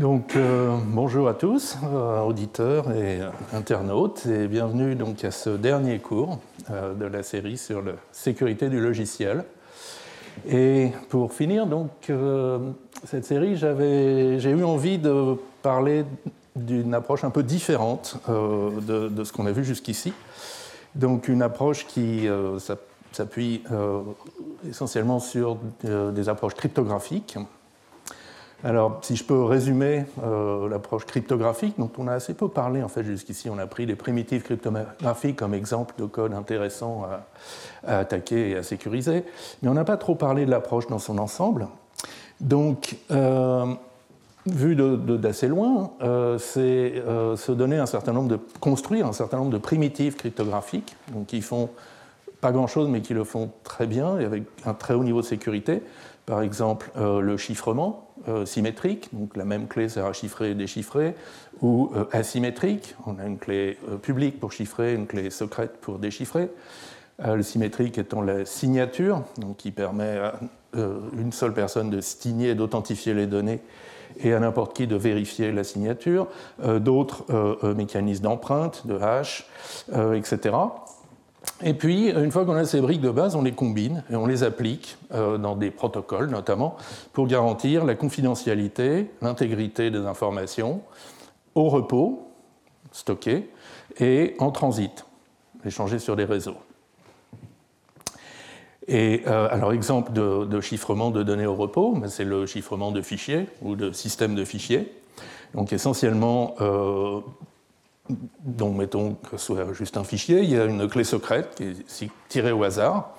Donc, euh, bonjour à tous, euh, auditeurs et internautes, et bienvenue donc à ce dernier cours euh, de la série sur la sécurité du logiciel. Et pour finir donc cette série, j'ai eu envie de parler d'une approche un peu différente de, de, ce qu'on a vu jusqu'ici. Donc, une approche qui s'appuie essentiellement sur des approches cryptographiques alors, si je peux résumer euh, l'approche cryptographique, dont on a assez peu parlé en fait jusqu'ici, on a pris les primitives cryptographiques comme exemple de code intéressant à, attaquer et à sécuriser, mais on n'a pas trop parlé de l'approche dans son ensemble. Donc, euh, vu d'assez loin, euh, c'est se donner un certain nombre de construire un certain nombre de primitives cryptographiques, donc qui font pas grand-chose, mais qui le font très bien et avec un très haut niveau de sécurité. Par exemple, le chiffrement, euh, symétrique, donc la même clé sert à chiffrer et déchiffrer, ou euh, asymétrique, on a une clé euh, publique pour chiffrer, une clé secrète pour déchiffrer. le symétrique étant la signature, donc qui permet à une seule personne de signer et d'authentifier les données et à n'importe qui de vérifier la signature, d'autres mécanismes d'empreinte, de hash, etc. Et puis, une fois qu'on a ces briques de base, on les combine et on les applique euh, dans des protocoles notamment pour garantir la confidentialité, l'intégrité des informations au repos, stocké, et en transit, échangé sur des réseaux. Et euh, alors, exemple de, chiffrement de données au repos, c'est le chiffrement de fichiers ou de systèmes de fichiers. Donc, essentiellement, euh, donc mettons que ce soit juste un fichier, il y a une clé secrète qui est tirée au hasard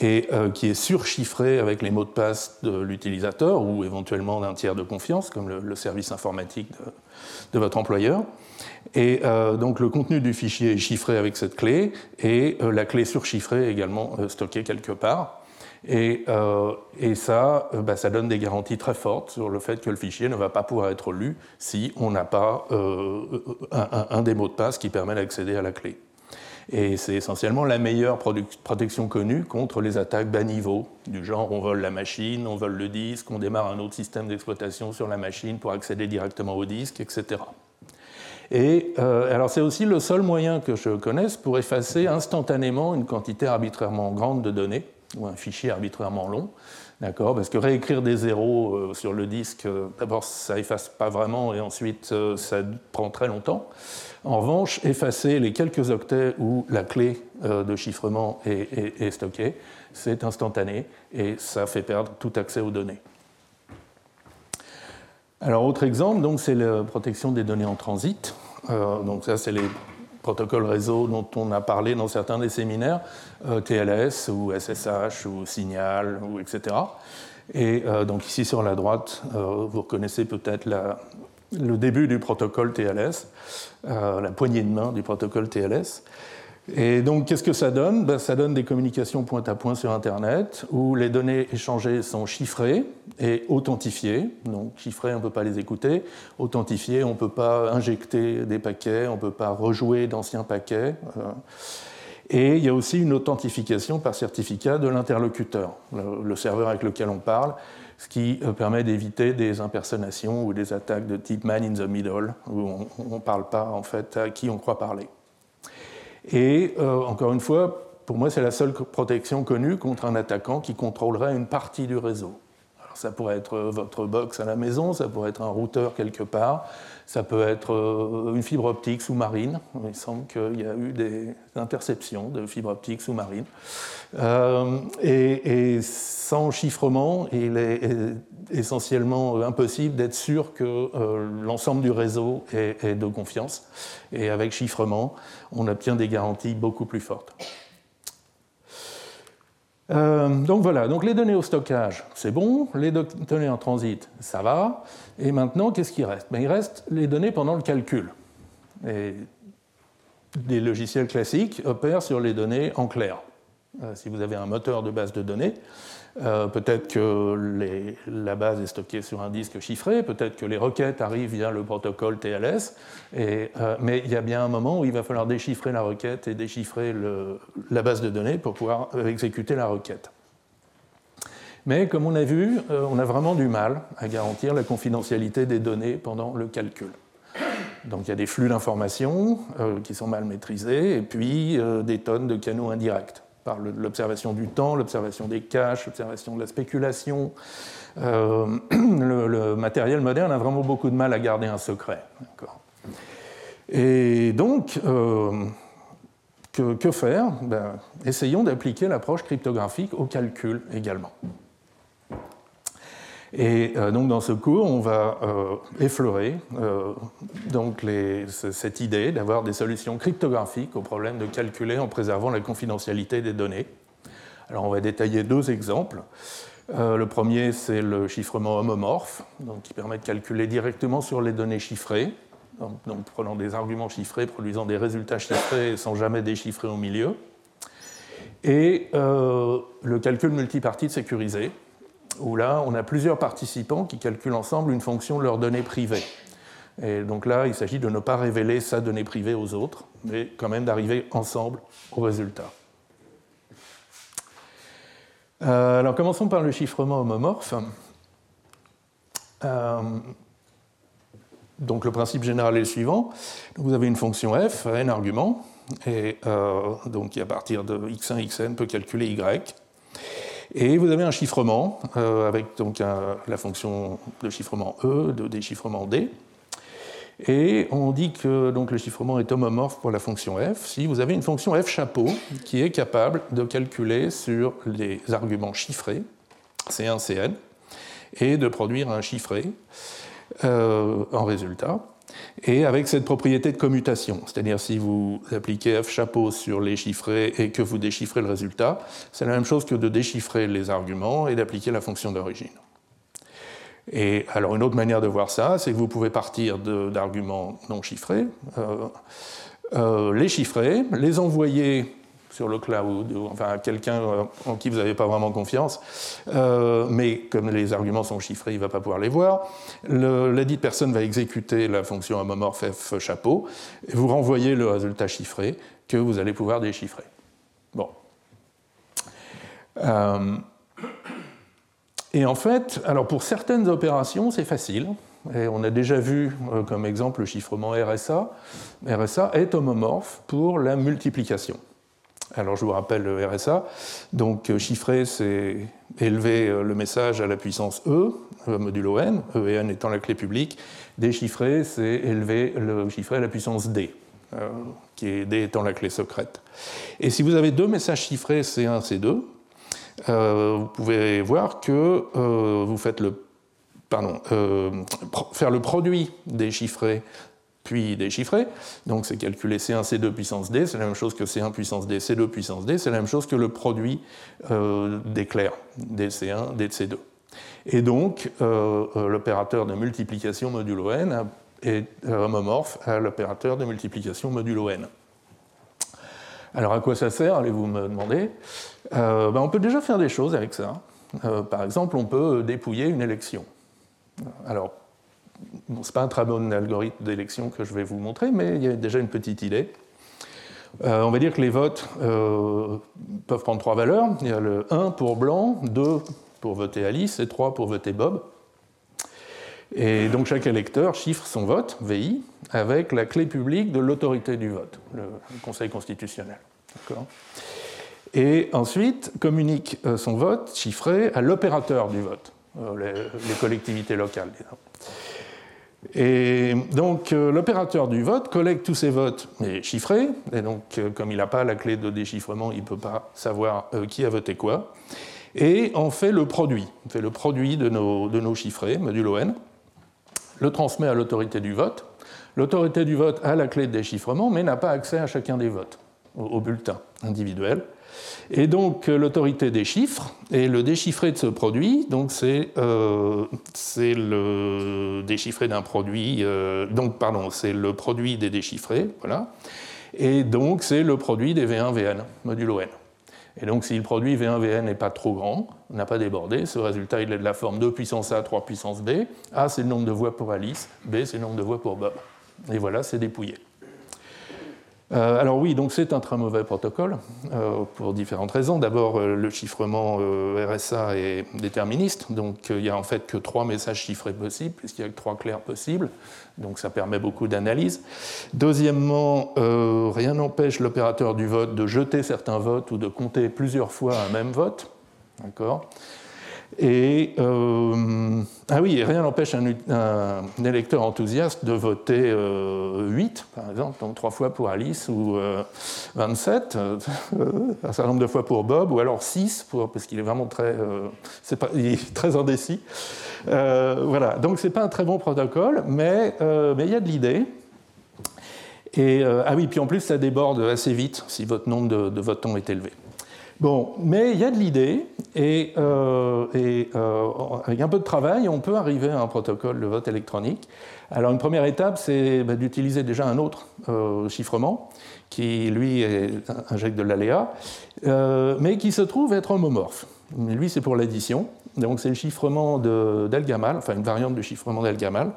et euh, qui est surchiffrée avec les mots de passe de l'utilisateur ou éventuellement d'un tiers de confiance, comme le, service informatique de, votre employeur. Et euh, donc le contenu du fichier est chiffré avec cette clé et euh, la clé surchiffrée est également stockée quelque part. Et, euh, et ça, euh, bah, ça donne des garanties très fortes sur le fait que le fichier ne va pas pouvoir être lu si on n'a pas euh, un, un, des mots de passe qui permet d'accéder à la clé. Et c'est essentiellement la meilleure protection connue contre les attaques bas niveau, du genre on vole la machine, on vole le disque, on démarre un autre système d'exploitation sur la machine pour accéder directement au disque, etc. Et alors c'est aussi le seul moyen que je connaisse pour effacer instantanément une quantité arbitrairement grande de données ou un fichier arbitrairement long. D'accord Parce que réécrire des zéros euh, sur le disque, euh, d'abord, ça efface pas vraiment et ensuite, euh, ça prend très longtemps. En revanche, effacer les quelques octets où la clé de chiffrement est, stockée, c'est instantané et ça fait perdre tout accès aux données. Alors, autre exemple, c'est la protection des données en transit. donc, ça, c'est les protocole réseau dont on a parlé dans certains des séminaires, euh, TLS ou SSH ou Signal, ou etc. Et euh, donc ici sur la droite, euh, vous reconnaissez peut-être le début du protocole TLS, la poignée de main du protocole TLS. Et donc, qu'est-ce que ça donne? Ben, Ça donne des communications point à point sur Internet où les données échangées sont chiffrées et authentifiées. Donc, chiffrées, on ne peut pas les écouter. Authentifiées, on ne peut pas injecter des paquets, on ne peut pas rejouer d'anciens paquets. Euh. Et il y a aussi une authentification par certificat de l'interlocuteur, le serveur avec lequel on parle, ce qui euh, permet d'éviter des impersonations ou des attaques de type man in the middle, où on ne parle pas en fait à qui on croit parler. Et euh, encore une fois, pour moi, c'est la seule protection connue contre un attaquant qui contrôlerait une partie du réseau. Alors, ça pourrait être votre box à la maison, ça pourrait être un routeur quelque part, ça peut être euh, une fibre optique sous-marine. Il semble qu'il y a eu des interceptions de fibres optiques sous-marines. Euh, et, sans chiffrement, il est essentiellement impossible d'être sûr que euh, l'ensemble du réseau est, de confiance. Et avec chiffrement, on obtient des garanties beaucoup plus fortes. donc voilà, donc les données au stockage, c'est bon, les données en transit, ça va. Et maintenant, qu'est-ce qui reste? Ben, Il reste les données pendant le calcul. Et des logiciels classiques opèrent sur les données en clair. Euh, si vous avez un moteur de base de données, euh, peut-être que la base est stockée sur un disque chiffré, peut-être que les requêtes arrivent via le protocole TLS, euh, mais il y a bien un moment où il va falloir déchiffrer la requête et déchiffrer la base de données pour pouvoir exécuter la requête. Mais comme on a vu, on a vraiment du mal à garantir la confidentialité des données pendant le calcul. Donc il y a des flux d'informations qui sont mal maîtrisés et puis des tonnes de canaux indirects par l'observation du temps, l'observation des caches, l'observation de la spéculation. Euh, le, matériel moderne a vraiment beaucoup de mal à garder un secret. Et donc, euh, que, faire? Ben, Essayons d'appliquer l'approche cryptographique au calcul également. Et euh, donc dans ce cours, on va effleurer donc cette idée d'avoir des solutions cryptographiques au problème de calculer en préservant la confidentialité des données. Alors on va détailler deux exemples. le premier, c'est le chiffrement homomorphe, qui permet de calculer directement sur les données chiffrées, donc, prenant des arguments chiffrés, produisant des résultats chiffrés sans jamais déchiffrer au milieu. Et le calcul multipartite sécurisé, où là, on a plusieurs participants qui calculent ensemble une fonction de leurs données privées. Et donc là, il s'agit de ne pas révéler sa donnée privée aux autres, mais quand même d'arriver ensemble au résultat. Euh, alors commençons par le chiffrement homomorphe. Euh, donc le principe général est le suivant. vous avez une fonction f, n arguments, et euh, donc à partir de x1, xn peut calculer y. Et vous avez un chiffrement euh, avec donc la fonction de chiffrement E, de déchiffrement D. Et on dit que donc, le chiffrement est homomorphe pour la fonction f si vous avez une fonction f chapeau qui est capable de calculer sur les arguments chiffrés, C1, Cn, et de produire un chiffré euh, en résultat et avec cette propriété de commutation. C'est-à-dire si vous appliquez f chapeau sur les chiffrés et que vous déchiffrez le résultat, c'est la même chose que de déchiffrer les arguments et d'appliquer la fonction d'origine. Et alors une autre manière de voir ça, c'est que vous pouvez partir d'arguments non chiffrés, euh, euh, les chiffrer, les envoyer sur le cloud, ou enfin quelqu'un euh, en qui vous n'avez pas vraiment confiance, euh, mais comme les arguments sont chiffrés, il ne va pas pouvoir les voir. dite personne va exécuter la fonction homomorphe f chapeau, et vous renvoyez le résultat chiffré que vous allez pouvoir déchiffrer. Bon. Euh, et en fait, alors pour certaines opérations, c'est facile. On a déjà vu comme exemple le chiffrement RSA. RSA est homomorphe pour la multiplication. Alors je vous rappelle le RSA. Donc euh, chiffrer, c'est élever euh, le message à la puissance E, euh, modulo n, E et n étant la clé publique. Déchiffrer, c'est élever le chiffré à la puissance D, qui est D étant la clé secrète. Et si vous avez deux messages chiffrés C1, C2, vous pouvez voir que vous faites le pardon, faire le produit des chiffrés puis déchiffrer. Donc c'est calculer C1, C2 puissance D, c'est la même chose que C1 puissance D, C2 puissance D, c'est la même chose que le produit euh, d'éclairs, DC1, DC2. Et donc euh, euh, l'opérateur de multiplication modulo n est homomorphe à l'opérateur de multiplication modulo n. Alors à quoi ça sert, allez-vous me demander? Ben, On peut déjà faire des choses avec ça. par exemple, on peut dépouiller une élection. Alors ce n'est pas un très bon algorithme d'élection que je vais vous montrer, mais il y a déjà une petite idée. Euh, on va dire que les votes euh, peuvent prendre trois valeurs. Il y a le 1 pour blanc, 2 pour voter Alice et 3 pour voter Bob. Et donc chaque électeur chiffre son vote, VI, avec la clé publique de l'autorité du vote, le Conseil constitutionnel. Et ensuite communique euh, son vote chiffré à l'opérateur du vote, les, les, collectivités locales. Disons. Et donc euh, l'opérateur du vote collecte tous ces votes chiffrés, et donc euh, comme il n'a pas la clé de déchiffrement, il ne peut pas savoir euh, qui a voté quoi, et on fait le produit, fait le produit de nos, de nos chiffrés, modulo n, le transmet à l'autorité du vote. L'autorité du vote a la clé de déchiffrement, mais n'a pas accès à chacun des votes, au bulletin individuel. Et donc euh, l'autorité déchiffre, et le déchiffré de ce produit, donc c'est euh, le déchiffré d'un produit, euh, donc pardon, c'est le produit des déchiffrés, voilà, et donc c'est le produit des V1 VN, modulo n. Et donc si le produit V1 VN n'est pas trop grand, n'a pas débordé, ce résultat il est de la forme 2 puissance A, 3 puissance B, A c'est le nombre de voix pour Alice, B c'est le nombre de voix pour Bob. Et voilà, c'est dépouillé. Euh, alors oui, donc c'est un très mauvais protocole euh, pour différentes raisons. D'abord, euh, le chiffrement RSA est déterministe, donc il n'y a en fait que trois messages chiffrés possibles, puisqu'il n'y a que trois clairs possibles, donc ça permet beaucoup d'analyse. Deuxièmement, rien n'empêche l'opérateur du vote de jeter certains votes ou de compter plusieurs fois un même vote. D'accord? Et euh, ah oui, rien n'empêche un, électeur enthousiaste de voter 8, euh, par exemple, donc 3 fois pour Alice, ou 27, euh, un certain nombre de fois pour Bob, ou alors 6, pour, parce qu'il est vraiment très, pas, très indécis. voilà, donc c'est pas un très bon protocole, mais il y a de l'idée. Et, ah oui, puis en plus, ça déborde assez vite si votre nombre de votants est élevé. Bon, mais il y a de l'idée, et, euh, euh, avec un peu de travail, on peut arriver à un protocole de vote électronique. Alors, une première étape, c'est bah, d'utiliser déjà un autre euh, chiffrement, qui lui injecte de l'aléa, mais qui se trouve être homomorphe. Lui, c'est pour l'addition. Donc, c'est le chiffrement d'Elgamal, enfin une variante du chiffrement d'Elgamal.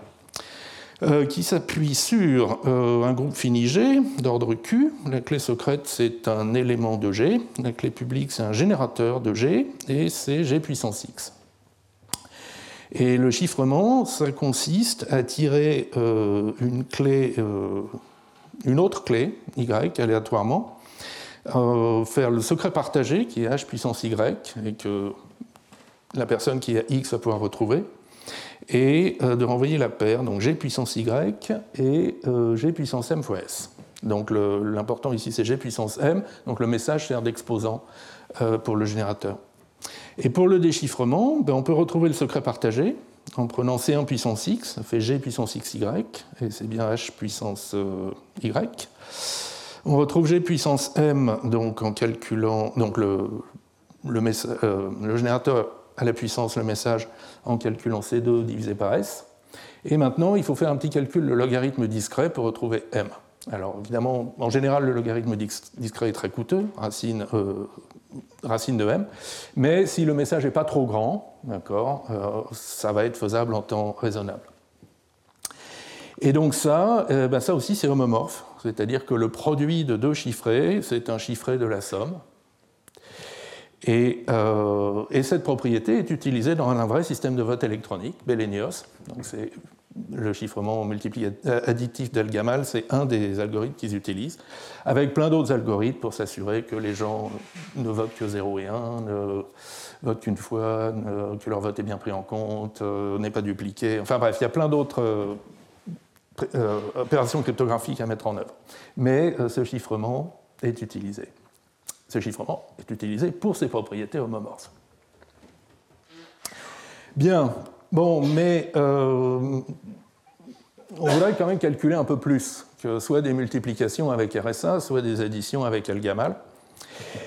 Euh, qui s'appuie sur euh, un groupe fini G d'ordre Q. La clé secrète, c'est un élément de G. La clé publique, c'est un générateur de G, et c'est G puissance X. Et le chiffrement, ça consiste à tirer euh, une clé, une autre clé, Y, aléatoirement, faire le secret partagé, qui est H puissance Y, et que la personne qui a X va pouvoir retrouver, et euh, de renvoyer la paire, donc G puissance Y et euh, G puissance M fois S. Donc l'important ici c'est G puissance M, donc le message sert d'exposant euh, pour le générateur. Et pour le déchiffrement, ben, on peut retrouver le secret partagé en prenant C1 puissance X, ça fait G puissance XY, et c'est bien H puissance Y. On retrouve G puissance M donc en calculant donc le, le, le générateur à la puissance le message en calculant C2 divisé par S. Et maintenant, il faut faire un petit calcul de logarithme discret pour retrouver M. Alors évidemment, en général, le logarithme discret est très coûteux, racine, euh, racine de M, mais si le message n'est pas trop grand, euh, ça va être faisable en temps raisonnable. Et donc ça, euh, ben ça aussi c'est homomorphe, c'est-à-dire que le produit de deux chiffrés, c'est un chiffré de la somme, euh, et, cette propriété est utilisée dans un vrai système de vote électronique, Belenios. Donc c'est le chiffrement euh, additif d'Elgamal, c'est un des algorithmes qu'ils utilisent, avec plein d'autres algorithmes pour s'assurer que les gens ne votent que 0 et 1, ne votent qu'une fois, que leur vote est bien pris en compte, euh, n'est pas dupliqué. Enfin bref, il y a plein d'autres opérations cryptographiques à mettre en œuvre. Mais ce chiffrement est utilisé. Ce chiffrement est utilisé pour ses propriétés homomorphes. Bien, bon, mais euh, on voudrait quand même calculer un peu plus que soit des multiplications avec RSA, soit des additions avec Elgamal.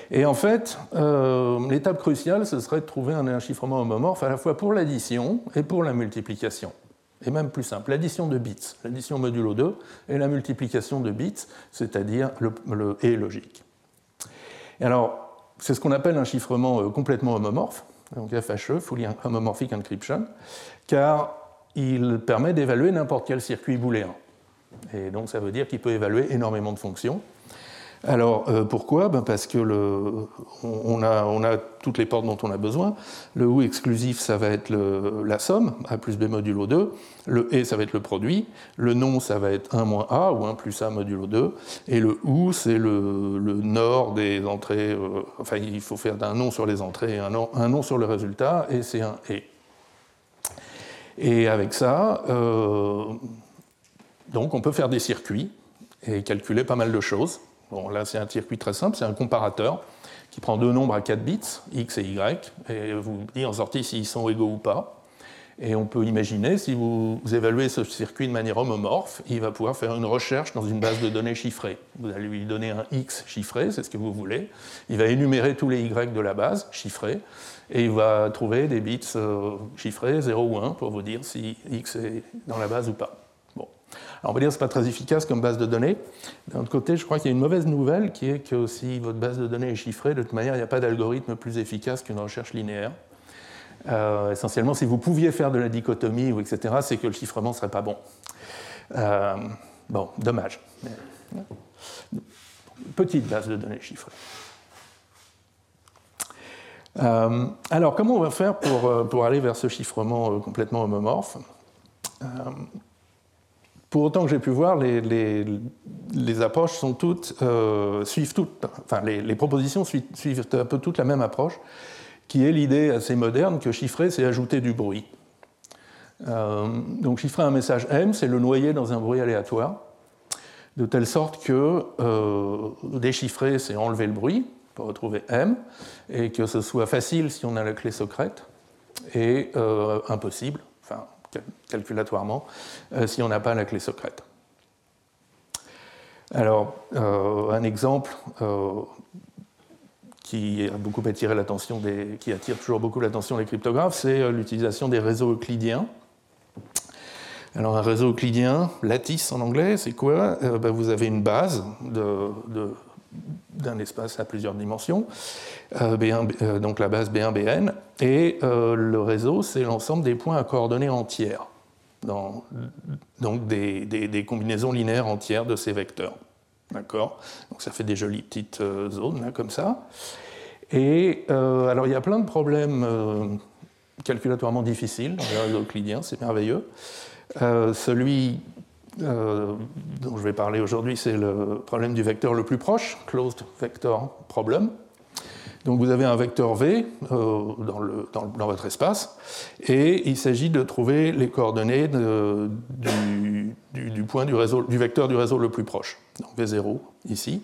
Et en fait, euh, l'étape cruciale, ce serait de trouver un chiffrement homomorphe à la fois pour l'addition et pour la multiplication. Et même plus simple, l'addition de bits, l'addition modulo 2 et la multiplication de bits, c'est-à-dire le, le et logique alors, c'est ce qu'on appelle un chiffrement euh, complètement homomorphe, donc FHE, Fully Homomorphic Encryption, car il permet d'évaluer n'importe quel circuit booléen. Et donc ça veut dire qu'il peut évaluer énormément de fonctions. Alors euh, pourquoi? Ben Parce que on, a, toutes les portes dont on a besoin. Le OU exclusif, ça va être la somme, A plus B modulo 2. Le E, ça va être le produit. Le nom, ça va être 1 moins A ou 1 plus A modulo 2. Et le OU, c'est le, nord des entrées. Euh, enfin, il faut faire un nom sur les entrées et un nom sur le résultat, et c'est un E. Et avec ça, euh, donc on peut faire des circuits et calculer pas mal de choses. Bon, là, c'est un circuit très simple, c'est un comparateur qui prend deux nombres à 4 bits, x et y, et vous dit en sortie s'ils sont égaux ou pas. Et on peut imaginer, si vous, évaluez ce circuit de manière homomorphe, il va pouvoir faire une recherche dans une base de données chiffrée. Vous allez lui donner un x chiffré, c'est ce que vous voulez. Il va énumérer tous les y de la base chiffrés, et il va trouver des bits euh, chiffrés 0 ou 1 pour vous dire si x est dans la base ou pas on va dire que ce n'est pas très efficace comme base de données. D'un autre côté, je crois qu'il y a une mauvaise nouvelle qui est que si votre base de données est chiffrée, de toute manière, il n'y a pas d'algorithme plus efficace qu'une recherche linéaire. Euh, essentiellement, si vous pouviez faire de la dichotomie, ou etc., c'est que le chiffrement ne serait pas bon. Euh, bon, dommage. petite base de données chiffrée. alors, comment on va faire pour, pour aller vers ce chiffrement complètement homomorphe? Pour autant que j'ai pu voir, les, approches euh, suivent toutes, enfin les, propositions suivent, un peu toutes la même approche, qui est l'idée assez moderne que chiffrer, c'est ajouter du bruit. Euh, donc chiffrer un message M, c'est le noyer dans un bruit aléatoire, de telle sorte que euh, déchiffrer, c'est enlever le bruit pour retrouver M, et que ce soit facile si on a la clé secrète, et impossible calculatoirement euh, si on n'a pas la clé secrète. Alors, euh, un exemple euh, qui a beaucoup attiré l'attention qui attire toujours beaucoup l'attention des cryptographes, c'est l'utilisation des réseaux euclidiens. Alors un réseau euclidien, lattice en anglais, c'est quoi? Ben, Vous avez une base de, d'un espace à plusieurs dimensions, euh, euh, donc la base B1-BN, et euh, le réseau, c'est l'ensemble des points à coordonnées entières, donc des, combinaisons linéaires entières de ces vecteurs. D'accord? Donc ça fait des jolies petites zones, comme ça. Et alors il y a plein de problèmes calculatoirement difficiles dans le réseau euclidien, c'est merveilleux. celui euh, dont je vais parler aujourd'hui, c'est le problème du vecteur le plus proche, closed vector problem. Donc vous avez un vecteur V euh, dans, votre espace, et il s'agit de trouver les coordonnées du, point du vecteur du réseau le plus proche. Donc V0 ici.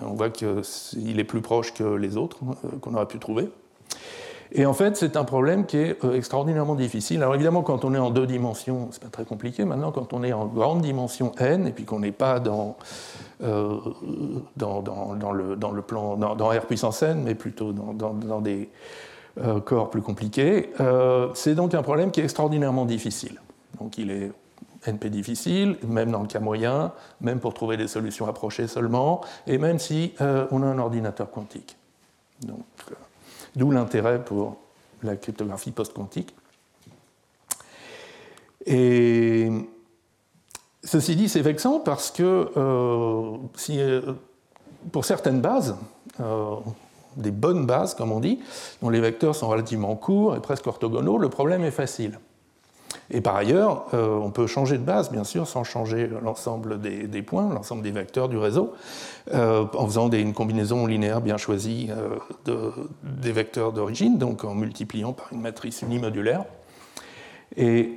On voit qu'il est plus proche que les autres euh, qu'on aurait pu trouver. Et en fait, c'est un problème qui est euh, extraordinairement difficile. Alors évidemment, quand on est en deux dimensions, c'est pas très compliqué. Maintenant, quand on est en grande dimension n, et puis qu'on n'est pas dans, euh, dans, le, dans, le, plan, dans, R puissance n, mais plutôt dans, des euh, corps plus compliqués, c'est donc un problème qui est extraordinairement difficile. Donc il est NP difficile, même dans le cas moyen, même pour trouver des solutions approchées seulement, et même si on a un ordinateur quantique. Donc, D'où l'intérêt pour la cryptographie post-quantique. Et ceci dit, c'est vexant parce que euh, euh, pour certaines bases, euh, des bonnes bases, comme on dit, dont les vecteurs sont relativement courts et presque orthogonaux, le problème est facile. Et par ailleurs, euh, on peut changer de base, bien sûr, sans changer l'ensemble des, points, l'ensemble des vecteurs du réseau, euh, en faisant une combinaison linéaire bien choisie euh, des vecteurs d'origine, donc en multipliant par une matrice unimodulaire. Et,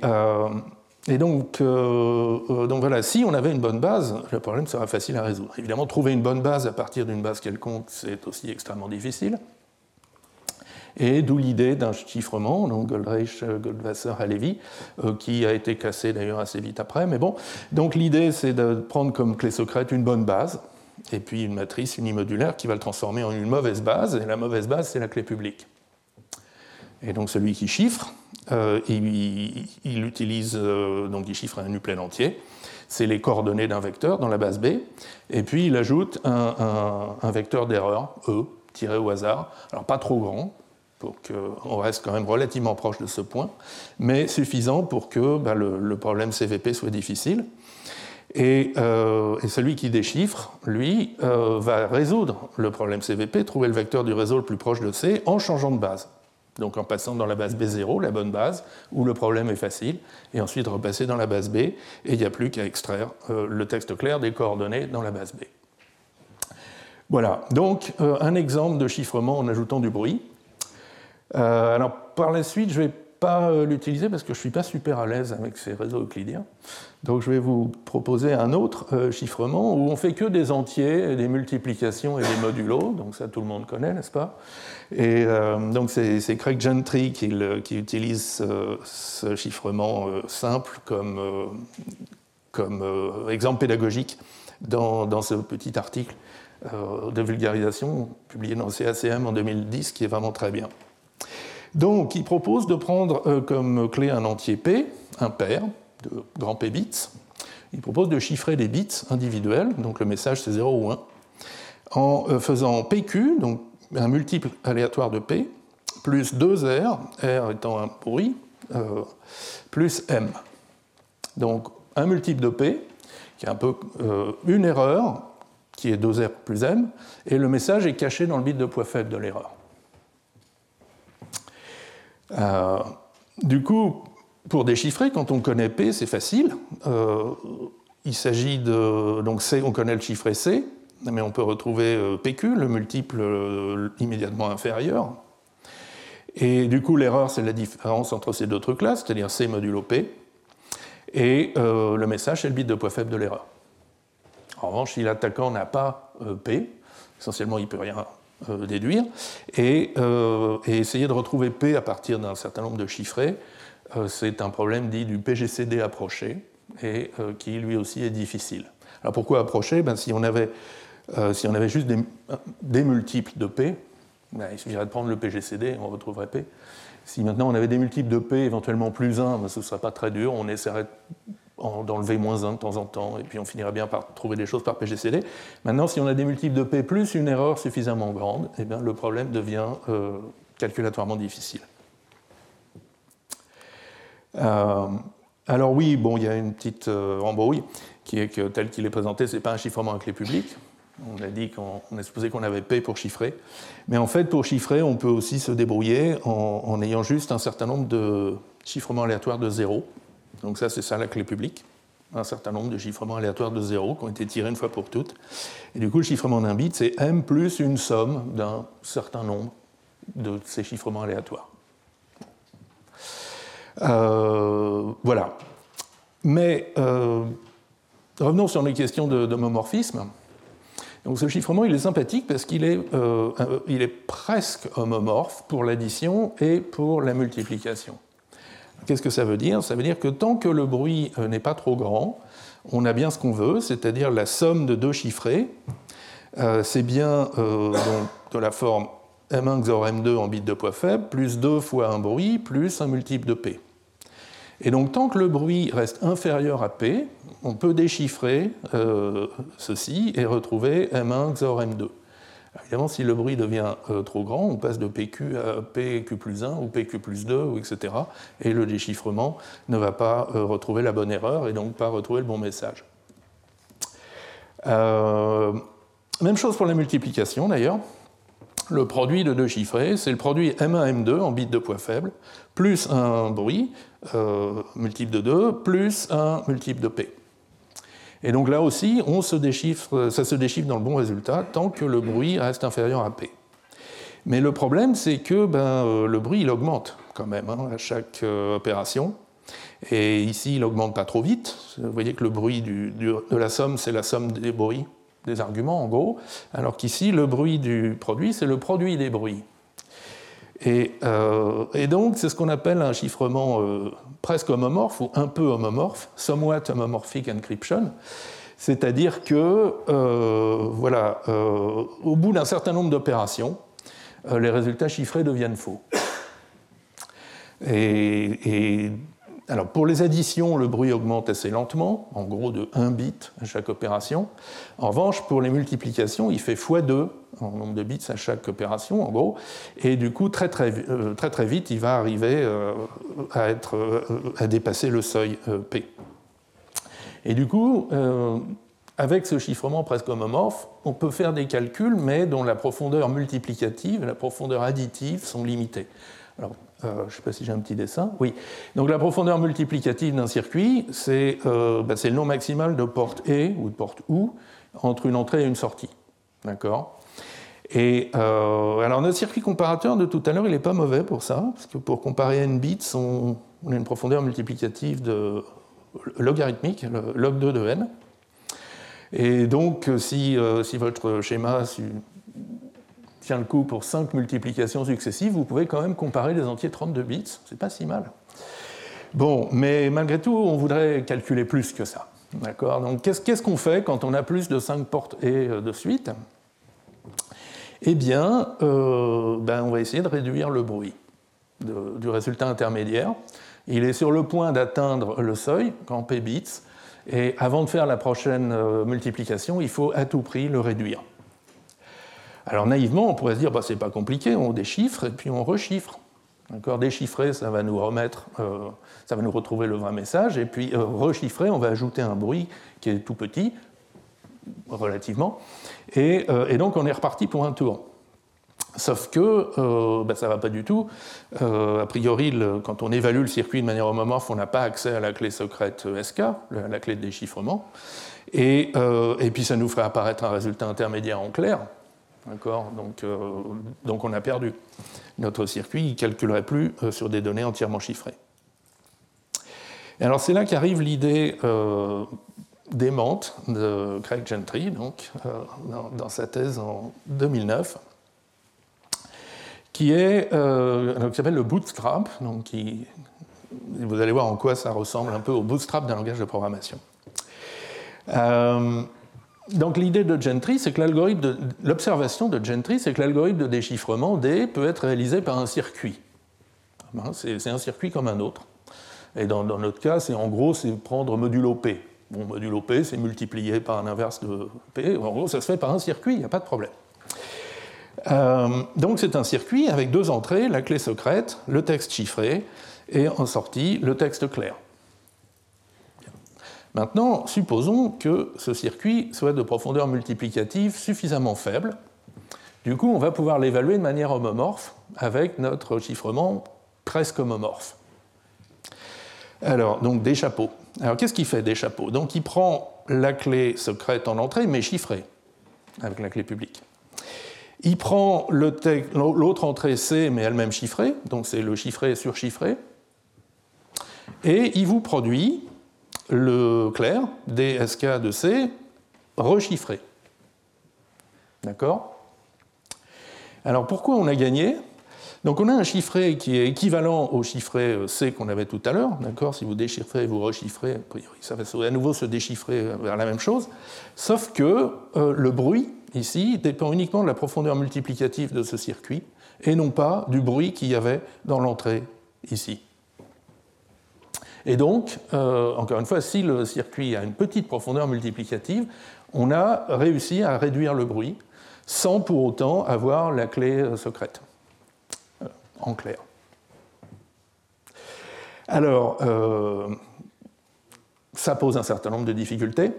donc, donc, voilà, si on avait une bonne base, le problème serait facile à résoudre. Évidemment, trouver une bonne base à partir d'une base quelconque, c'est aussi extrêmement difficile. Et d'où l'idée d'un chiffrement, donc Goldreich, Goldwasser, Halevi, euh, qui a été cassé d'ailleurs assez vite après. Mais bon, donc l'idée c'est de prendre comme clé secrète une bonne base, et puis une matrice unimodulaire qui va le transformer en une mauvaise base, et la mauvaise base c'est la clé publique. Et donc celui qui chiffre, euh, il, utilise, euh, donc il chiffre un plein entier, c'est les coordonnées d'un vecteur dans la base B, et puis il ajoute un vecteur d'erreur, E, tiré au hasard, alors pas trop grand, pour qu'on reste quand même relativement proche de ce point, mais suffisant pour que bah, le, problème CVP soit difficile. Euh, et, celui qui déchiffre, lui, euh, va résoudre le problème CVP, trouver le vecteur du réseau le plus proche de C en changeant de base. Donc en passant dans la base B0, la bonne base, où le problème est facile, et ensuite repasser dans la base B, et il n'y a plus qu'à extraire euh, le texte clair des coordonnées dans la base B. Voilà, donc un exemple de chiffrement en ajoutant du bruit. Euh, alors, par la suite, je ne vais pas euh, l'utiliser parce que je ne suis pas super à l'aise avec ces réseaux euclidiens. Donc, je vais vous proposer un autre euh, chiffrement où on fait que des entiers, des multiplications et des modulos. Donc, ça, tout le monde connaît, n'est-ce pas? Et donc, c'est Craig Gentry qui, utilise ce chiffrement simple comme, comme exemple pédagogique dans, dans, ce petit article de vulgarisation publié dans CACM en 2010 qui est vraiment très bien. Donc, il propose de prendre euh, comme clé un entier P, un pair de grand P bits. Il propose de chiffrer des bits individuels, donc le message c'est 0 ou 1, en euh, faisant PQ, donc un multiple aléatoire de P, plus 2R, R étant un bruit, euh, plus M. Donc un multiple de P, qui est un peu une erreur, qui est 2R plus M, et le message est caché dans le bit de poids faible de l'erreur. Euh, du coup, pour déchiffrer, quand on connaît P, c'est facile. Euh, il s'agit de. Donc C, on connaît le chiffre C, mais on peut retrouver euh, PQ, le multiple immédiatement inférieur. Et du coup, l'erreur, c'est la différence entre ces deux trucs-là, c'est-à-dire C modulo P. Et le message, c'est le bit de poids faible de l'erreur. En revanche, si l'attaquant n'a pas P, essentiellement, il ne peut rien euh, déduire, euh, et, essayer de retrouver P à partir d'un certain nombre de chiffrés, euh, c'est un problème dit du PGCD approché, et qui lui aussi est difficile. Alors pourquoi approché? Ben, si, on avait, si on avait juste des, multiples de P, ben, il suffirait de prendre le PGCD, on retrouverait P. Si maintenant on avait des multiples de P, éventuellement plus 1, ben, ce ne serait pas très dur, on essaierait d'enlever moins 1 de temps en temps, et puis on finira bien par trouver des choses par PGCD. Maintenant, si on a des multiples de P plus une erreur suffisamment grande, eh bien, le problème devient euh, calculatoirement difficile. Euh, alors oui, bon, il y a une petite euh, embrouille, qui est que tel qu'il est présenté, ce n'est pas un chiffrement avec les publics. On a dit qu'on a supposé qu'on avait P pour chiffrer. Mais en fait, pour chiffrer, on peut aussi se débrouiller en, en ayant juste un certain nombre de chiffrements aléatoires de zéro. Donc ça, c'est ça la clé publique. Un certain nombre de chiffrements aléatoires de zéro qui ont été tirés une fois pour toutes. Et du coup, le chiffrement d'un bit, c'est m plus une somme d'un certain nombre de ces chiffrements aléatoires. Euh, voilà. Mais euh, revenons sur les questions d'homomorphisme. Donc ce chiffrement, il est sympathique parce qu'il est, euh, il est presque homomorphe pour l'addition et pour la multiplication. Qu'est-ce que ça veut dire? Ça veut dire que tant que le bruit euh, n'est pas trop grand, on a bien ce qu'on veut, c'est-à-dire la somme de deux chiffrés. Euh, c'est bien euh, de la forme M1 XOR M2 en bits de poids faible, plus 2 fois un bruit, plus un multiple de P. Et donc tant que le bruit reste inférieur à P, on peut déchiffrer ceci et retrouver M1 XOR M2. Évidemment, si le bruit devient euh, trop grand, on passe de PQ à PQ plus 1 ou PQ plus 2, etc. Et le déchiffrement ne va pas euh, retrouver la bonne erreur et donc pas retrouver le bon message. Euh, même chose pour la multiplication d'ailleurs. Le produit de deux chiffrés, c'est le produit M1, M2 en bits de poids faible, plus un bruit, multiple de 2, plus un multiple de P. Et donc là aussi, on se déchiffre, ça se déchiffre dans le bon résultat tant que le bruit reste inférieur à P. Mais le problème, c'est que ben, euh, le bruit, il augmente quand même hein, à chaque euh, opération. Et ici, il augmente pas trop vite. Vous voyez que le bruit de la somme, c'est la somme des bruits, des arguments en gros, alors qu'ici, le bruit du produit, c'est le produit des bruits. Euh, et, donc, c'est ce qu'on appelle un chiffrement euh, presque homomorphe ou un peu homomorphe, somewhat homomorphic encryption. C'est-à-dire que, euh, voilà, au bout d'un certain nombre d'opérations, les résultats chiffrés deviennent faux. Et, alors, pour les additions, le bruit augmente assez lentement, en gros de 1 bit à chaque opération. En revanche, pour les multiplications, il fait x2 en nombre de bits à chaque opération, en gros. Et du coup, très très, euh, vite, il va arriver euh, à, euh, à dépasser le seuil P. Et du coup, avec ce chiffrement presque homomorphe, on peut faire des calculs, mais dont la profondeur multiplicative et la profondeur additive sont limitées. Euh, je ne sais pas si j'ai un petit dessin. Oui. Donc la profondeur multiplicative d'un circuit, c'est euh, bah, le nom maximal de porte E ou de porte OU entre une entrée et une sortie. D'accord? Et euh, alors notre circuit comparateur de tout à l'heure, il n'est pas mauvais pour ça, parce que pour comparer n bits, on, a une profondeur multiplicative logarithmique, log 2 de n. Et donc si votre schéma tient le coup pour 5 multiplications successives, vous pouvez quand même comparer les entiers 32 bits, c'est pas si mal. Bon, mais malgré tout, on voudrait calculer plus que ça. D'accord? Donc qu'est-ce qu'on fait quand on a plus de 5 portes et euh, de suite? Eh bien, euh, ben, on va essayer de réduire le bruit du résultat intermédiaire. Il est sur le point d'atteindre le seuil, quand p bits, et avant de faire la prochaine euh, multiplication, il faut à tout prix le réduire. Alors naïvement, on pourrait se dire, bah, c'est pas compliqué, on déchiffre et puis on rechiffre. D'accord Déchiffrer, ça va nous remettre, euh, ça va nous retrouver le vrai message, et puis euh, rechiffrer, on va ajouter un bruit qui est tout petit, relativement. Et, donc on est reparti pour un tour. Sauf que ben, ça ne va pas du tout. a priori, quand on évalue le circuit de manière homomorphe, on n'a pas accès à la clé secrète SK, la clé de déchiffrement. Et, et, puis ça nous ferait apparaître un résultat intermédiaire en clair. Donc, donc on a perdu. Notre circuit ne calculerait plus sur des données entièrement chiffrées. Et alors c'est là qu'arrive l'idée euh, démente de Craig Gentry, donc, euh, dans, sa thèse en 2009, qui est euh, s'appelle le bootstrap, donc vous allez voir en quoi ça ressemble un peu au bootstrap d'un langage de programmation. Euh, donc l'idée de Gentry, c'est que l'algorithme l'observation de Gentry, c'est que l'algorithme de déchiffrement D peut être réalisé par un circuit. C'est un circuit comme un autre. Et dans, notre cas, c'est en gros, c'est prendre modulo P. Bon, modulo P, c'est multiplié par un inverse de P. En gros, ça se fait par un circuit, il n'y a pas de problème. Euh, donc c'est un circuit avec deux entrées, la clé secrète, le texte chiffré, et en sortie, le texte clair. Maintenant, supposons que ce circuit soit de profondeur multiplicative suffisamment faible. Du coup, on va pouvoir l'évaluer de manière homomorphe avec notre chiffrement presque homomorphe. Alors, donc des chapeaux. Alors, qu'est-ce qu'il fait des chapeaux? Donc, il prend la clé secrète en entrée, mais chiffrée, avec la clé publique. Il prend l'autre entrée C, mais elle-même chiffrée, donc c'est le chiffré surchiffré. Et il vous produit le clair, DSK de C, rechiffré. D'accord? Alors pourquoi on a gagné? Donc on a un chiffré qui est équivalent au chiffré C qu'on avait tout à l'heure, d'accord? Si vous déchiffrez, vous rechiffrez, ça va à nouveau se déchiffrer vers la même chose, sauf que euh, le bruit, ici, dépend uniquement de la profondeur multiplicative de ce circuit, et non pas du bruit qu'il y avait dans l'entrée ici. Et donc, euh, encore une fois, si le circuit a une petite profondeur multiplicative, on a réussi à réduire le bruit sans pour autant avoir la clé secrète en clair. Alors, euh, ça pose un certain nombre de difficultés.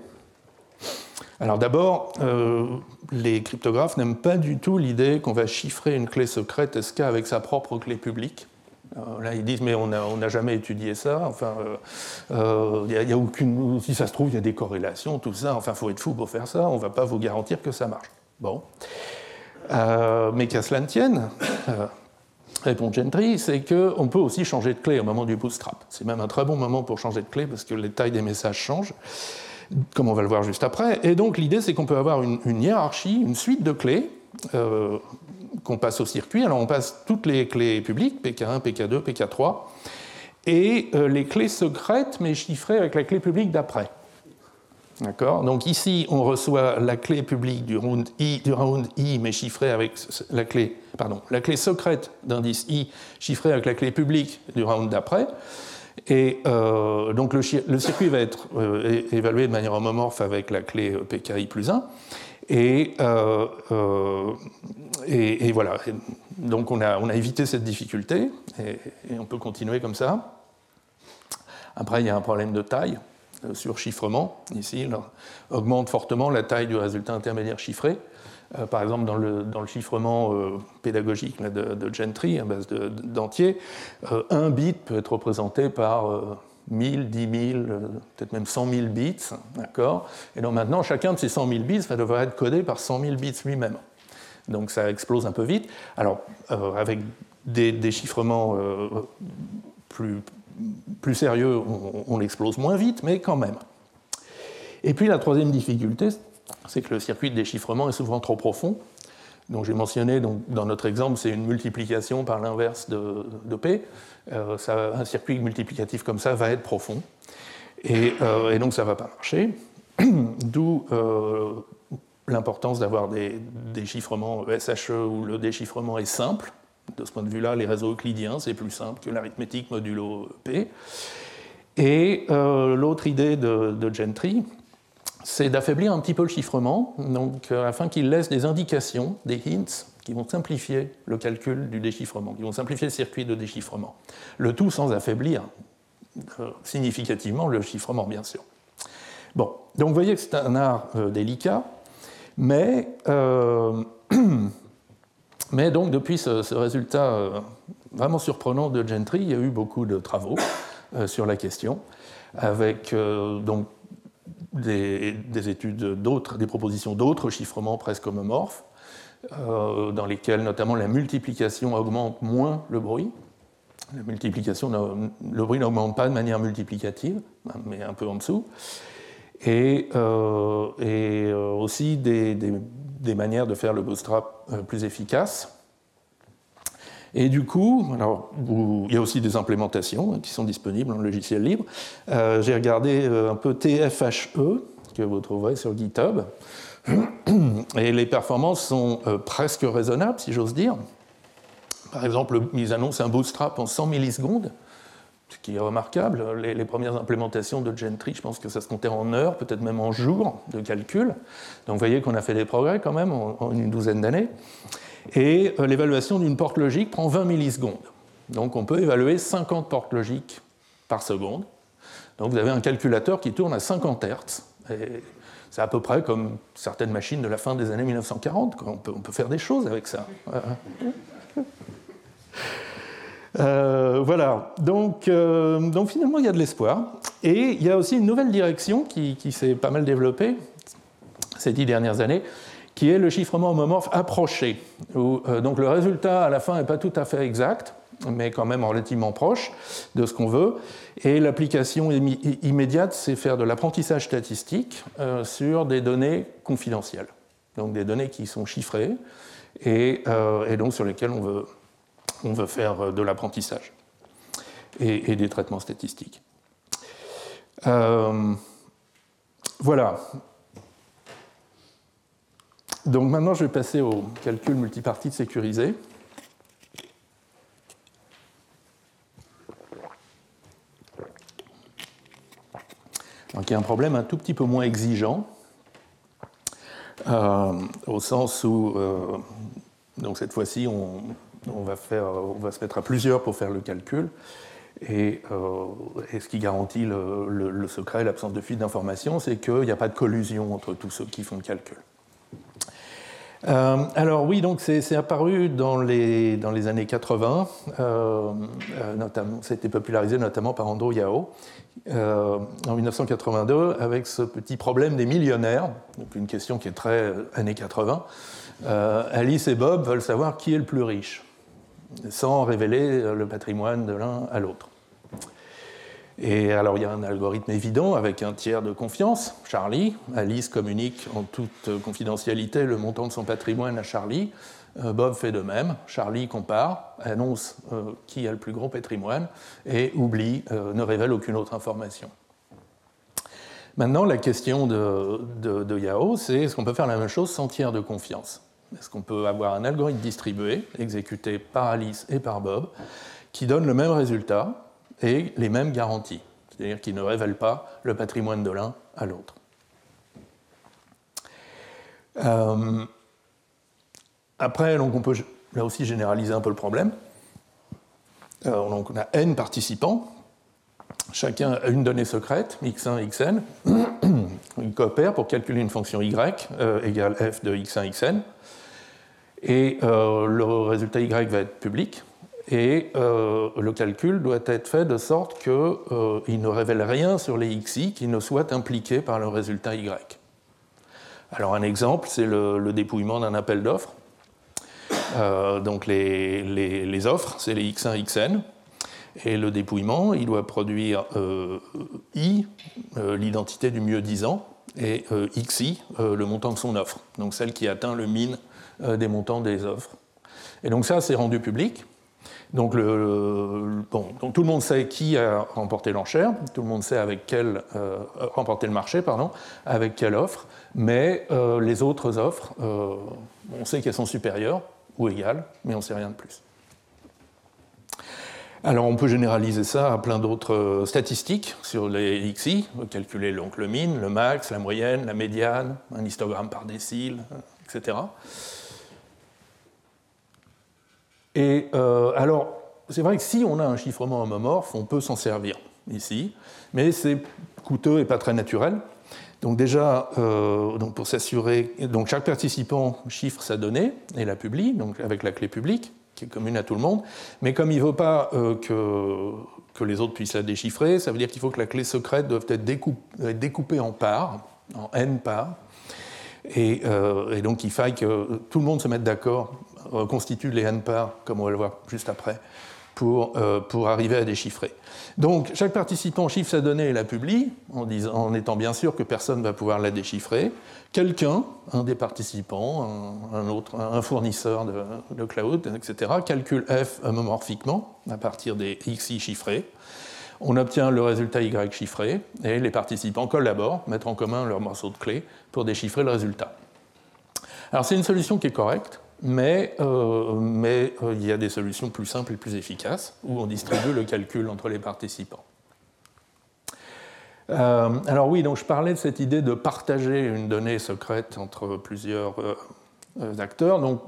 Alors d'abord, euh, les cryptographes n'aiment pas du tout l'idée qu'on va chiffrer une clé secrète SK avec sa propre clé publique. Euh, là, ils disent, mais on n'a jamais étudié ça. Enfin, il y a, aucune. Si ça se trouve, il y a des corrélations, tout ça. Enfin, il faut être fou pour faire ça. On ne va pas vous garantir que ça marche. Bon. mais qu'à cela ne tienne, répond Gentry, c'est qu'on peut aussi changer de clé au moment du bootstrap. C'est même un très bon moment pour changer de clé parce que les tailles des messages changent, comme on va le voir juste après. Et donc l'idée, c'est qu'on peut avoir une, hiérarchie, une suite de clés euh, qu'on passe au circuit. Alors on passe toutes les clés publiques, PK1, PK2, PK3, et euh, les clés secrètes, mais chiffrées avec la clé publique d'après. D'accord? Donc ici, on reçoit la clé publique du round I, du round I, mais chiffrée avec la clé, pardon, la clé secrète d'indice I, chiffrée avec la clé publique du round d'après. Et euh, donc le, circuit va être euh, évalué de manière homomorphe avec la clé PKI plus 1. Et, euh, et, voilà. donc on a, on évité cette difficulté et, on peut continuer comme ça. Après, il y a un problème de taille. Euh, sur chiffrement, ici, augmente fortement la taille du résultat intermédiaire chiffré. Euh, par exemple, dans le, le chiffrement euh, pédagogique de, Gentry, à base d'entiers, un bit peut être représenté par 1000, 10 000, peut-être même 100 000 bits. D'accord? Et donc maintenant, chacun de ces 100 000 bits va devoir être codé par 100 000 bits lui-même. Donc ça explose un peu vite. Alors, avec des déchiffrements plus, plus sérieux, on, l'explose moins vite, mais quand même. Et puis la troisième difficulté, c'est que le circuit de déchiffrement est souvent trop profond. Donc j'ai mentionné, donc, dans notre exemple, c'est une multiplication par l'inverse de, P. Euh, un circuit multiplicatif comme ça va être profond. Et, euh, donc ça ne va pas marcher. D'où euh, l'importance d'avoir des déchiffrements SHE où le déchiffrement est simple, de ce point de vue-là, les réseaux euclidiens, c'est plus simple que l'arithmétique modulo P. Et l'autre idée de, Gentry, c'est d'affaiblir un petit peu le chiffrement, donc, afin qu'il laisse des indications, des hints, qui vont simplifier le calcul du déchiffrement, qui vont simplifier le circuit de déchiffrement. Le tout sans affaiblir euh, significativement le chiffrement, bien sûr. Bon, donc vous voyez que c'est un art délicat, mais, mais donc depuis ce, résultat vraiment surprenant de Gentry, il y a eu beaucoup de travaux sur la question, avec donc des études d'autres, des propositions d'autres chiffrements presque homomorphes, euh, dans lesquels notamment la multiplication augmente moins le bruit. La multiplication, le bruit n'augmente pas de manière multiplicative, mais un peu en dessous. Et, euh, et euh, aussi des, des, manières de faire le bootstrap plus efficaces. Et du coup, alors, il y a aussi des implémentations qui sont disponibles en logiciel libre. J'ai regardé un peu TFHE, que vous trouverez sur GitHub. Et les performances sont euh, presque raisonnables, si j'ose dire. Par exemple, ils annoncent un bootstrap en 100 millisecondes, ce qui est remarquable. Les, premières implémentations de Gentry, je pense que ça se comptait en heures, peut-être même en jours de calcul. Donc vous voyez qu'on a fait des progrès quand même en, une douzaine d'années. Et euh, l'évaluation d'une porte logique prend 20 millisecondes. Donc on peut évaluer 50 portes logiques par seconde. Donc vous avez un calculateur qui tourne à 50 Hz. Et c'est à peu près comme certaines machines de la fin des années 1940. On, peut, faire des choses avec ça. Euh, voilà, donc, euh, donc, finalement il y a de l'espoir. Et il y a aussi une nouvelle direction qui, s'est pas mal développée ces dix dernières années, qui est le chiffrement homomorphe approché, euh, donc le résultat à la fin n'est pas tout à fait exact, mais quand même relativement proche de ce qu'on veut. Et l'application immédiate, c'est faire de l'apprentissage statistique euh, sur des données confidentielles, donc des données qui sont chiffrées et, euh, donc sur lesquelles on veut, on veut faire euh, de l'apprentissage et, des traitements statistiques. voilà. Donc maintenant, je vais passer au calcul multipartite sécurisé. Donc il y a un problème un tout petit peu moins exigeant, euh, au sens où, euh, donc cette fois-ci, on, va se mettre à plusieurs pour faire le calcul, et, euh, ce qui garantit le, le secret, l'absence de fuite d'informations, c'est qu'il n'y a pas de collusion entre tous ceux qui font le calcul. Euh, alors oui, donc c'est apparu dans les, années 80, euh, euh, notamment, c'était popularisé notamment par Andrew Yao en 1982 avec ce petit problème des millionnaires, donc une question qui est très années 80. Alice et Bob veulent savoir qui est le plus riche, sans révéler le patrimoine de l'un à l'autre. Et alors il y a un algorithme évident avec un tiers de confiance, Charlie. Alice communique en toute confidentialité le montant de son patrimoine à Charlie. Euh, Bob fait de même. Charlie compare, annonce euh, qui a le plus gros patrimoine et oublie, euh, ne révèle aucune autre information. Maintenant, la question de, de Yahoo, c'est est-ce qu'on peut faire la même chose sans tiers de confiance? Est-ce qu'on peut avoir un algorithme distribué, exécuté par Alice et par Bob, qui donne le même résultat, et les mêmes garanties, c'est-à-dire qu'ils ne révèlent pas le patrimoine de l'un à l'autre. Euh, après, donc on peut là aussi généraliser un peu le problème. Euh, donc on a n participants, chacun a une donnée secrète, x1, xn. Ils coopèrent pour calculer une fonction y euh, égale f de x1, xn. Et le résultat y va être public, et euh, le calcul doit être fait de sorte qu'il euh, ne révèle rien sur les xi qui ne soit impliqué par le résultat y. Alors un exemple, c'est le, dépouillement d'un appel d'offres. Euh, donc les, offres, c'est les x1, xn. Et le dépouillement, il doit produire i, l'identité du mieux disant, et xi, le montant de son offre, donc celle qui atteint le min des montants des offres. Et donc ça, c'est rendu public. Donc, tout le monde sait qui a remporté l'enchère, tout le monde sait avec quel euh, remporté le marché, pardon, avec quelle offre, mais euh, les autres offres, euh, on sait qu'elles sont supérieures ou égales, mais on ne sait rien de plus. Alors on peut généraliser ça à plein d'autres statistiques sur les XI, calculer donc le min, le max, la moyenne, la médiane, un histogramme par décile, etc. Et euh, alors, c'est vrai que si on a un chiffrement homomorphe, on peut s'en servir ici, mais c'est coûteux et pas très naturel. Donc déjà, donc pour s'assurer, donc chaque participant chiffre sa donnée et la publie, donc avec la clé publique qui est commune à tout le monde. Mais comme il ne veut pas que, que les autres puissent la déchiffrer, ça veut dire qu'il faut que la clé secrète doit être découpée en parts, en n parts. Et, et, donc il faille que tout le monde se mette d'accord, reconstitue les n parts, comme on va le voir juste après, pour, euh, pour arriver à déchiffrer. Donc chaque participant chiffre sa donnée et la publie, en, disant, en étant bien sûr que personne ne va pouvoir la déchiffrer. Quelqu'un, un des participants, un, autre, un fournisseur de, de, cloud, etc., calcule f homomorphiquement à partir des xi chiffrés. On obtient le résultat y chiffré et les participants collaborent, mettent en commun leurs morceaux de clé pour déchiffrer le résultat. Alors c'est une solution qui est correcte, mais, euh, euh, il y a des solutions plus simples et plus efficaces où on distribue le calcul entre les participants. Euh, alors oui, donc je parlais de cette idée de partager une donnée secrète entre plusieurs acteurs. Donc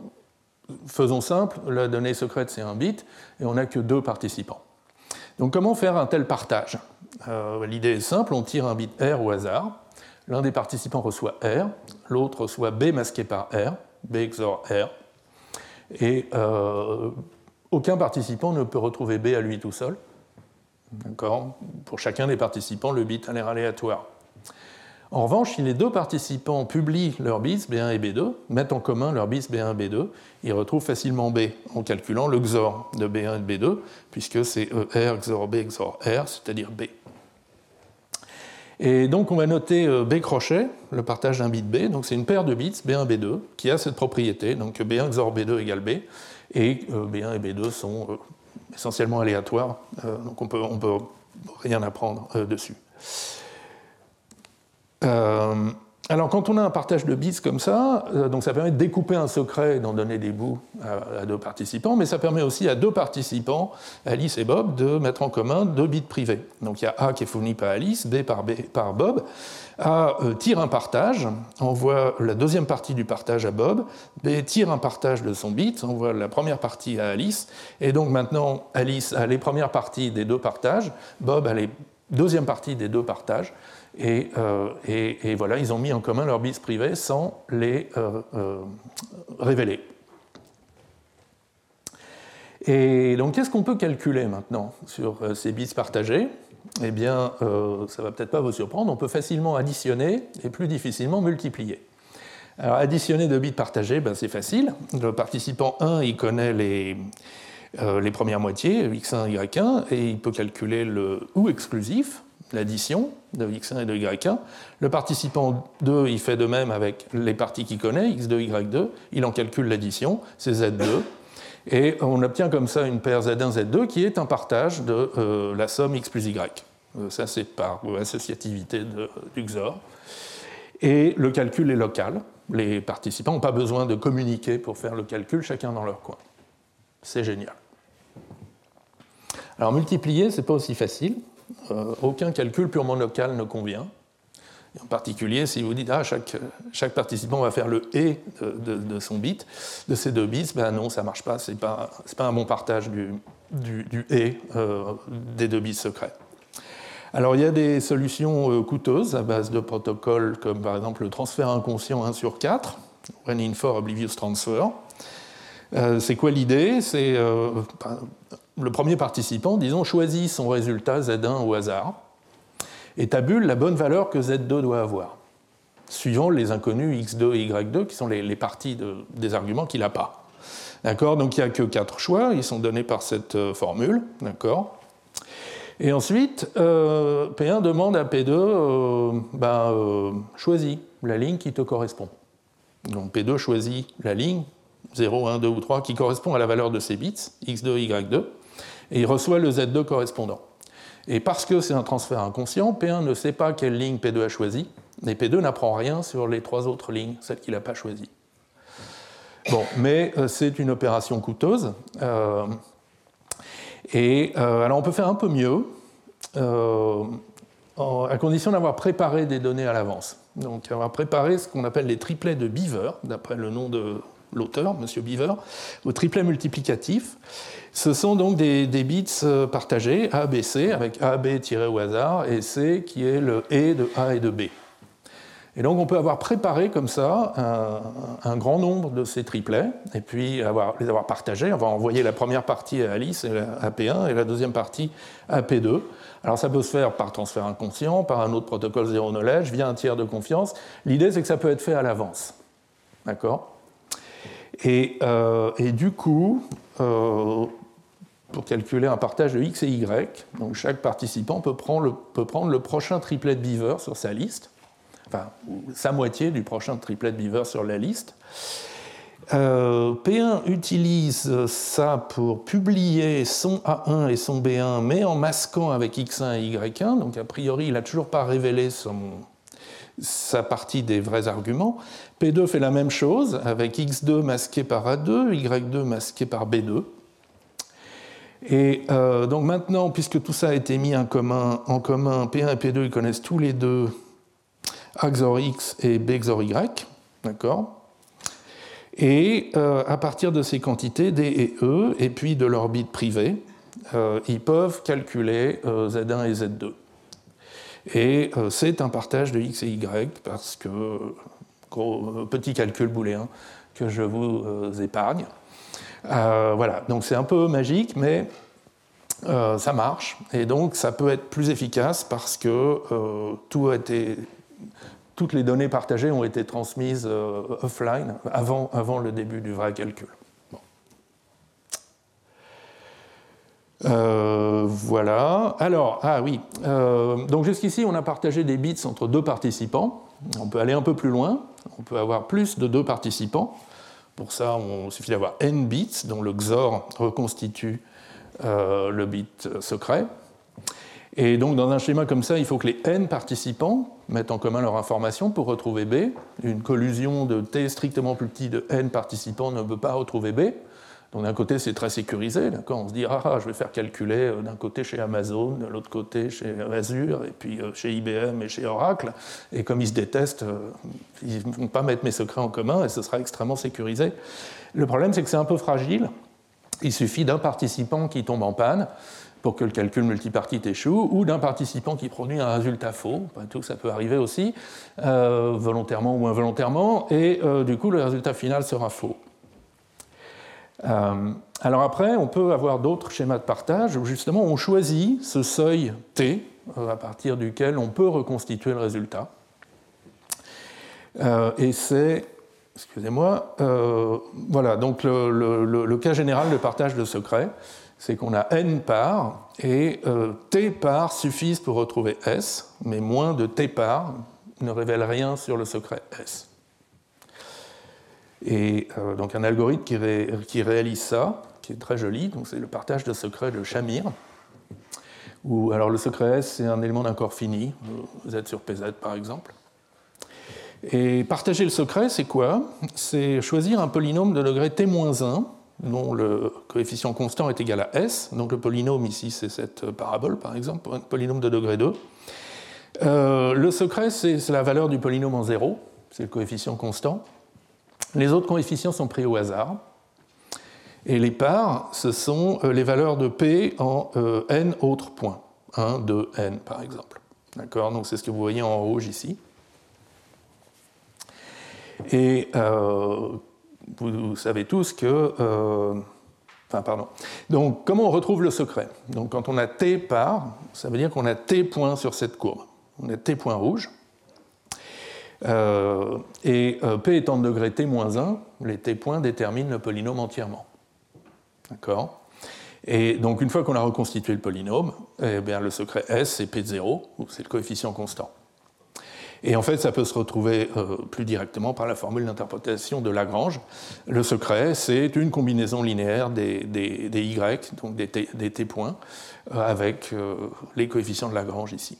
faisons simple, la donnée secrète c'est un bit et on n'a que deux participants. Donc comment faire un tel partage? L'idée est simple, on tire un bit R au hasard. L'un des participants reçoit R, l'autre reçoit B masqué par R, B XOR R. Et euh, aucun participant ne peut retrouver B à lui tout seul. D'accord? Pour chacun des participants, le bit a l'air aléatoire. En revanche, si les deux participants publient leurs bits B1 et B2, mettent en commun leurs bits B1 et B2, ils retrouvent facilement B en calculant le XOR de B1 et de B2, puisque c'est ER XOR B XOR R, c'est-à-dire B. Et donc on va noter euh, B crochet, le partage d'un bit B, donc c'est une paire de bits B1, B2 qui a cette propriété, donc B1 XOR B2 égale B, et euh, B1 et B2 sont euh, essentiellement aléatoires, donc on peut, ne peut rien apprendre dessus. Alors, quand on a un partage de bits comme ça, euh, donc ça permet de découper un secret et d'en donner des bouts à, deux participants, mais ça permet aussi à deux participants, Alice et Bob, de mettre en commun deux bits privés. Donc il y a A qui est fourni par Alice, B par, B, par Bob. A euh, tire un partage, envoie la deuxième partie du partage à Bob. B tire un partage de son bit, envoie la première partie à Alice. Et donc maintenant, Alice a les premières parties des deux partages, Bob a les deuxièmes parties des deux partages. Euh, et, voilà, ils ont mis en commun leurs bits privés sans les euh, euh, révéler. Et donc, qu'est-ce qu'on peut calculer maintenant sur ces bits partagés? Eh bien, ça ne va peut-être pas vous surprendre, on peut facilement additionner et plus difficilement multiplier. Alors, additionner deux bits partagés, ben, c'est facile. Le participant 1, il connaît les, les premières moitiés, x1, y1, et il peut calculer le ou exclusif, l'addition de x1 et de y1. Le participant 2, il fait de même avec les parties qu'il connaît, x2, y2, il en calcule l'addition, c'est z2. Et on obtient comme ça une paire z1, z2 qui est un partage de euh, la somme x plus y. Euh, ça, c'est par associativité du XOR. Et le calcul est local. Les participants n'ont pas besoin de communiquer pour faire le calcul, chacun dans leur coin. C'est génial. Alors multiplier, c'est pas aussi facile. Euh, aucun calcul purement local ne convient. en particulier, si vous dites, ah, chaque, chaque participant va faire le et de, son bit, de ces deux bits, ben non, ça ne marche pas, ce n'est pas, pas, un bon partage du, du, et euh, des deux bits secrets. Alors il y a des solutions euh, coûteuses à base de protocoles comme par exemple le transfert inconscient 1 sur 4, When in for Oblivious Transfer. c'est quoi l'idée? C'est le premier participant, disons, choisit son résultat Z1 au hasard et tabule la bonne valeur que Z2 doit avoir, suivant les inconnus X2 et Y2 qui sont les, parties des arguments qu'il n'a pas. D'accord? Donc il n'y a que quatre choix, ils sont donnés par cette euh, formule. D'accord? Et ensuite, euh, P1 demande à P2 euh, ben, choisis la ligne qui te correspond. Donc P2 choisit la ligne 0, 1, 2 ou 3 qui correspond à la valeur de ses bits, X2, Y2 et il reçoit le Z2 correspondant. Et parce que c'est un transfert inconscient, P1 ne sait pas quelle ligne P2 a choisi, et P2 n'apprend rien sur les trois autres lignes, celles qu'il n'a pas choisies. Bon, mais euh, c'est une opération coûteuse. Euh, et euh, alors on peut faire un peu mieux, à condition d'avoir préparé des données à l'avance. Donc avoir préparé ce qu'on appelle les triplets de Beaver, d'après le nom de l'auteur, M. Beaver, au triplet multiplicatif. Ce sont donc des, bits euh, partagés, A, B, C, avec A, B tiré au hasard, et C qui est le E de A et de B. Et donc on peut avoir préparé comme ça un, grand nombre de ces triplets, et puis avoir, les avoir partagés. On va envoyer la première partie à Alice, à P1, et la deuxième partie à P2. Alors ça peut se faire par transfert inconscient, par un autre protocole zéro knowledge, via un tiers de confiance. L'idée c'est que ça peut être fait à l'avance. D'accord? Et, euh, et, du coup, pour calculer un partage de x et y, donc chaque participant peut prendre le, peut prendre le prochain triplet de Beaver sur sa liste, enfin sa moitié du prochain triplet de Beaver sur la liste. Euh, P1 utilise ça pour publier son A1 et son B1, mais en masquant avec X1 et Y1. Donc a priori, il n'a toujours pas révélé son, sa partie des vrais arguments. P2 fait la même chose avec X2 masqué par A2, Y2 masqué par B2. Et euh, donc maintenant, puisque tout ça a été mis en commun, en commun, P1 et P2 ils connaissent tous les deux A XOR X et B XOR Y, d'accord? Et euh, à partir de ces quantités, D et E, et puis de l'orbite privée, euh, ils peuvent calculer Z1 et Z2. Et c'est un partage de X et Y parce que, gros, petit calcul booléen que je vous épargne. Euh, voilà, donc c'est un peu magique, mais euh, ça marche. Et donc ça peut être plus efficace parce que euh, tout a été, toutes les données partagées ont été transmises offline avant, le début du vrai calcul. Voilà. Alors, ah oui. donc jusqu'ici, on a partagé des bits entre deux participants. On peut aller un peu plus loin. On peut avoir plus de deux participants. Pour ça, on, il suffit d'avoir n bits, dont le XOR reconstitue euh, le bit secret. Et donc, dans un schéma comme ça, il faut que les n participants mettent en commun leur information pour retrouver B. Une collusion de t strictement plus petit de n participants ne peut pas retrouver B. Donc d'un côté, c'est très sécurisé. On se dit, ah, ah, je vais faire calculer euh, d'un côté chez Amazon, de l'autre côté chez Azure, et puis euh, chez IBM et chez Oracle. Et comme ils se détestent, euh, ils ne vont pas mettre mes secrets en commun et ce sera extrêmement sécurisé. Le problème, c'est que c'est un peu fragile. Il suffit d'un participant qui tombe en panne pour que le calcul multipartite échoue, ou d'un participant qui produit un résultat faux, tout ça peut arriver aussi, volontairement ou involontairement, et du coup le résultat final sera faux. Euh, alors après, on peut avoir d'autres schémas de partage où justement on choisit ce seuil t euh, à partir duquel on peut reconstituer le résultat. Euh, et c'est, excusez-moi, voilà, donc le, cas général de partage de secret, c'est qu'on a n parts et t parts suffisent pour retrouver S, mais moins de t parts ne révèle rien sur le secret S. Et euh, donc un algorithme qui, réalise ça, qui est très joli, donc c'est le partage de secrets de Shamir. Où, alors le secret S, c'est un élément d'un corps fini, Z sur PZ par exemple. Et partager le secret, c'est quoi? C'est choisir un polynôme de degré t-1 dont le coefficient constant est égal à s. Donc le polynôme ici, c'est cette parabole par exemple, un polynôme de degré 2. Euh, le secret, c'est la valeur du polynôme en 0, c'est le coefficient constant. Les autres coefficients sont pris au hasard. Et les parts, ce sont euh, les valeurs de P en euh, n autres points. 1, 2, n par exemple. D'accord? Donc c'est ce que vous voyez en rouge ici. Et euh, vous, savez tous que. enfin, pardon. Donc, comment on retrouve le secret? Donc, quand on a t parts, ça veut dire qu'on a t points sur cette courbe. On a t points rouges. Euh, et euh, P étant de degré T-1, les T points déterminent le polynôme entièrement. D'accord? Et donc, une fois qu'on a reconstitué le polynôme, eh bien, le secret S, c'est P de 0, c'est le coefficient constant. Et en fait, ça peut se retrouver euh, plus directement par la formule d'interprétation de Lagrange. Le secret, c'est une combinaison linéaire des, Y, donc T, des T points, avec les coefficients de Lagrange ici.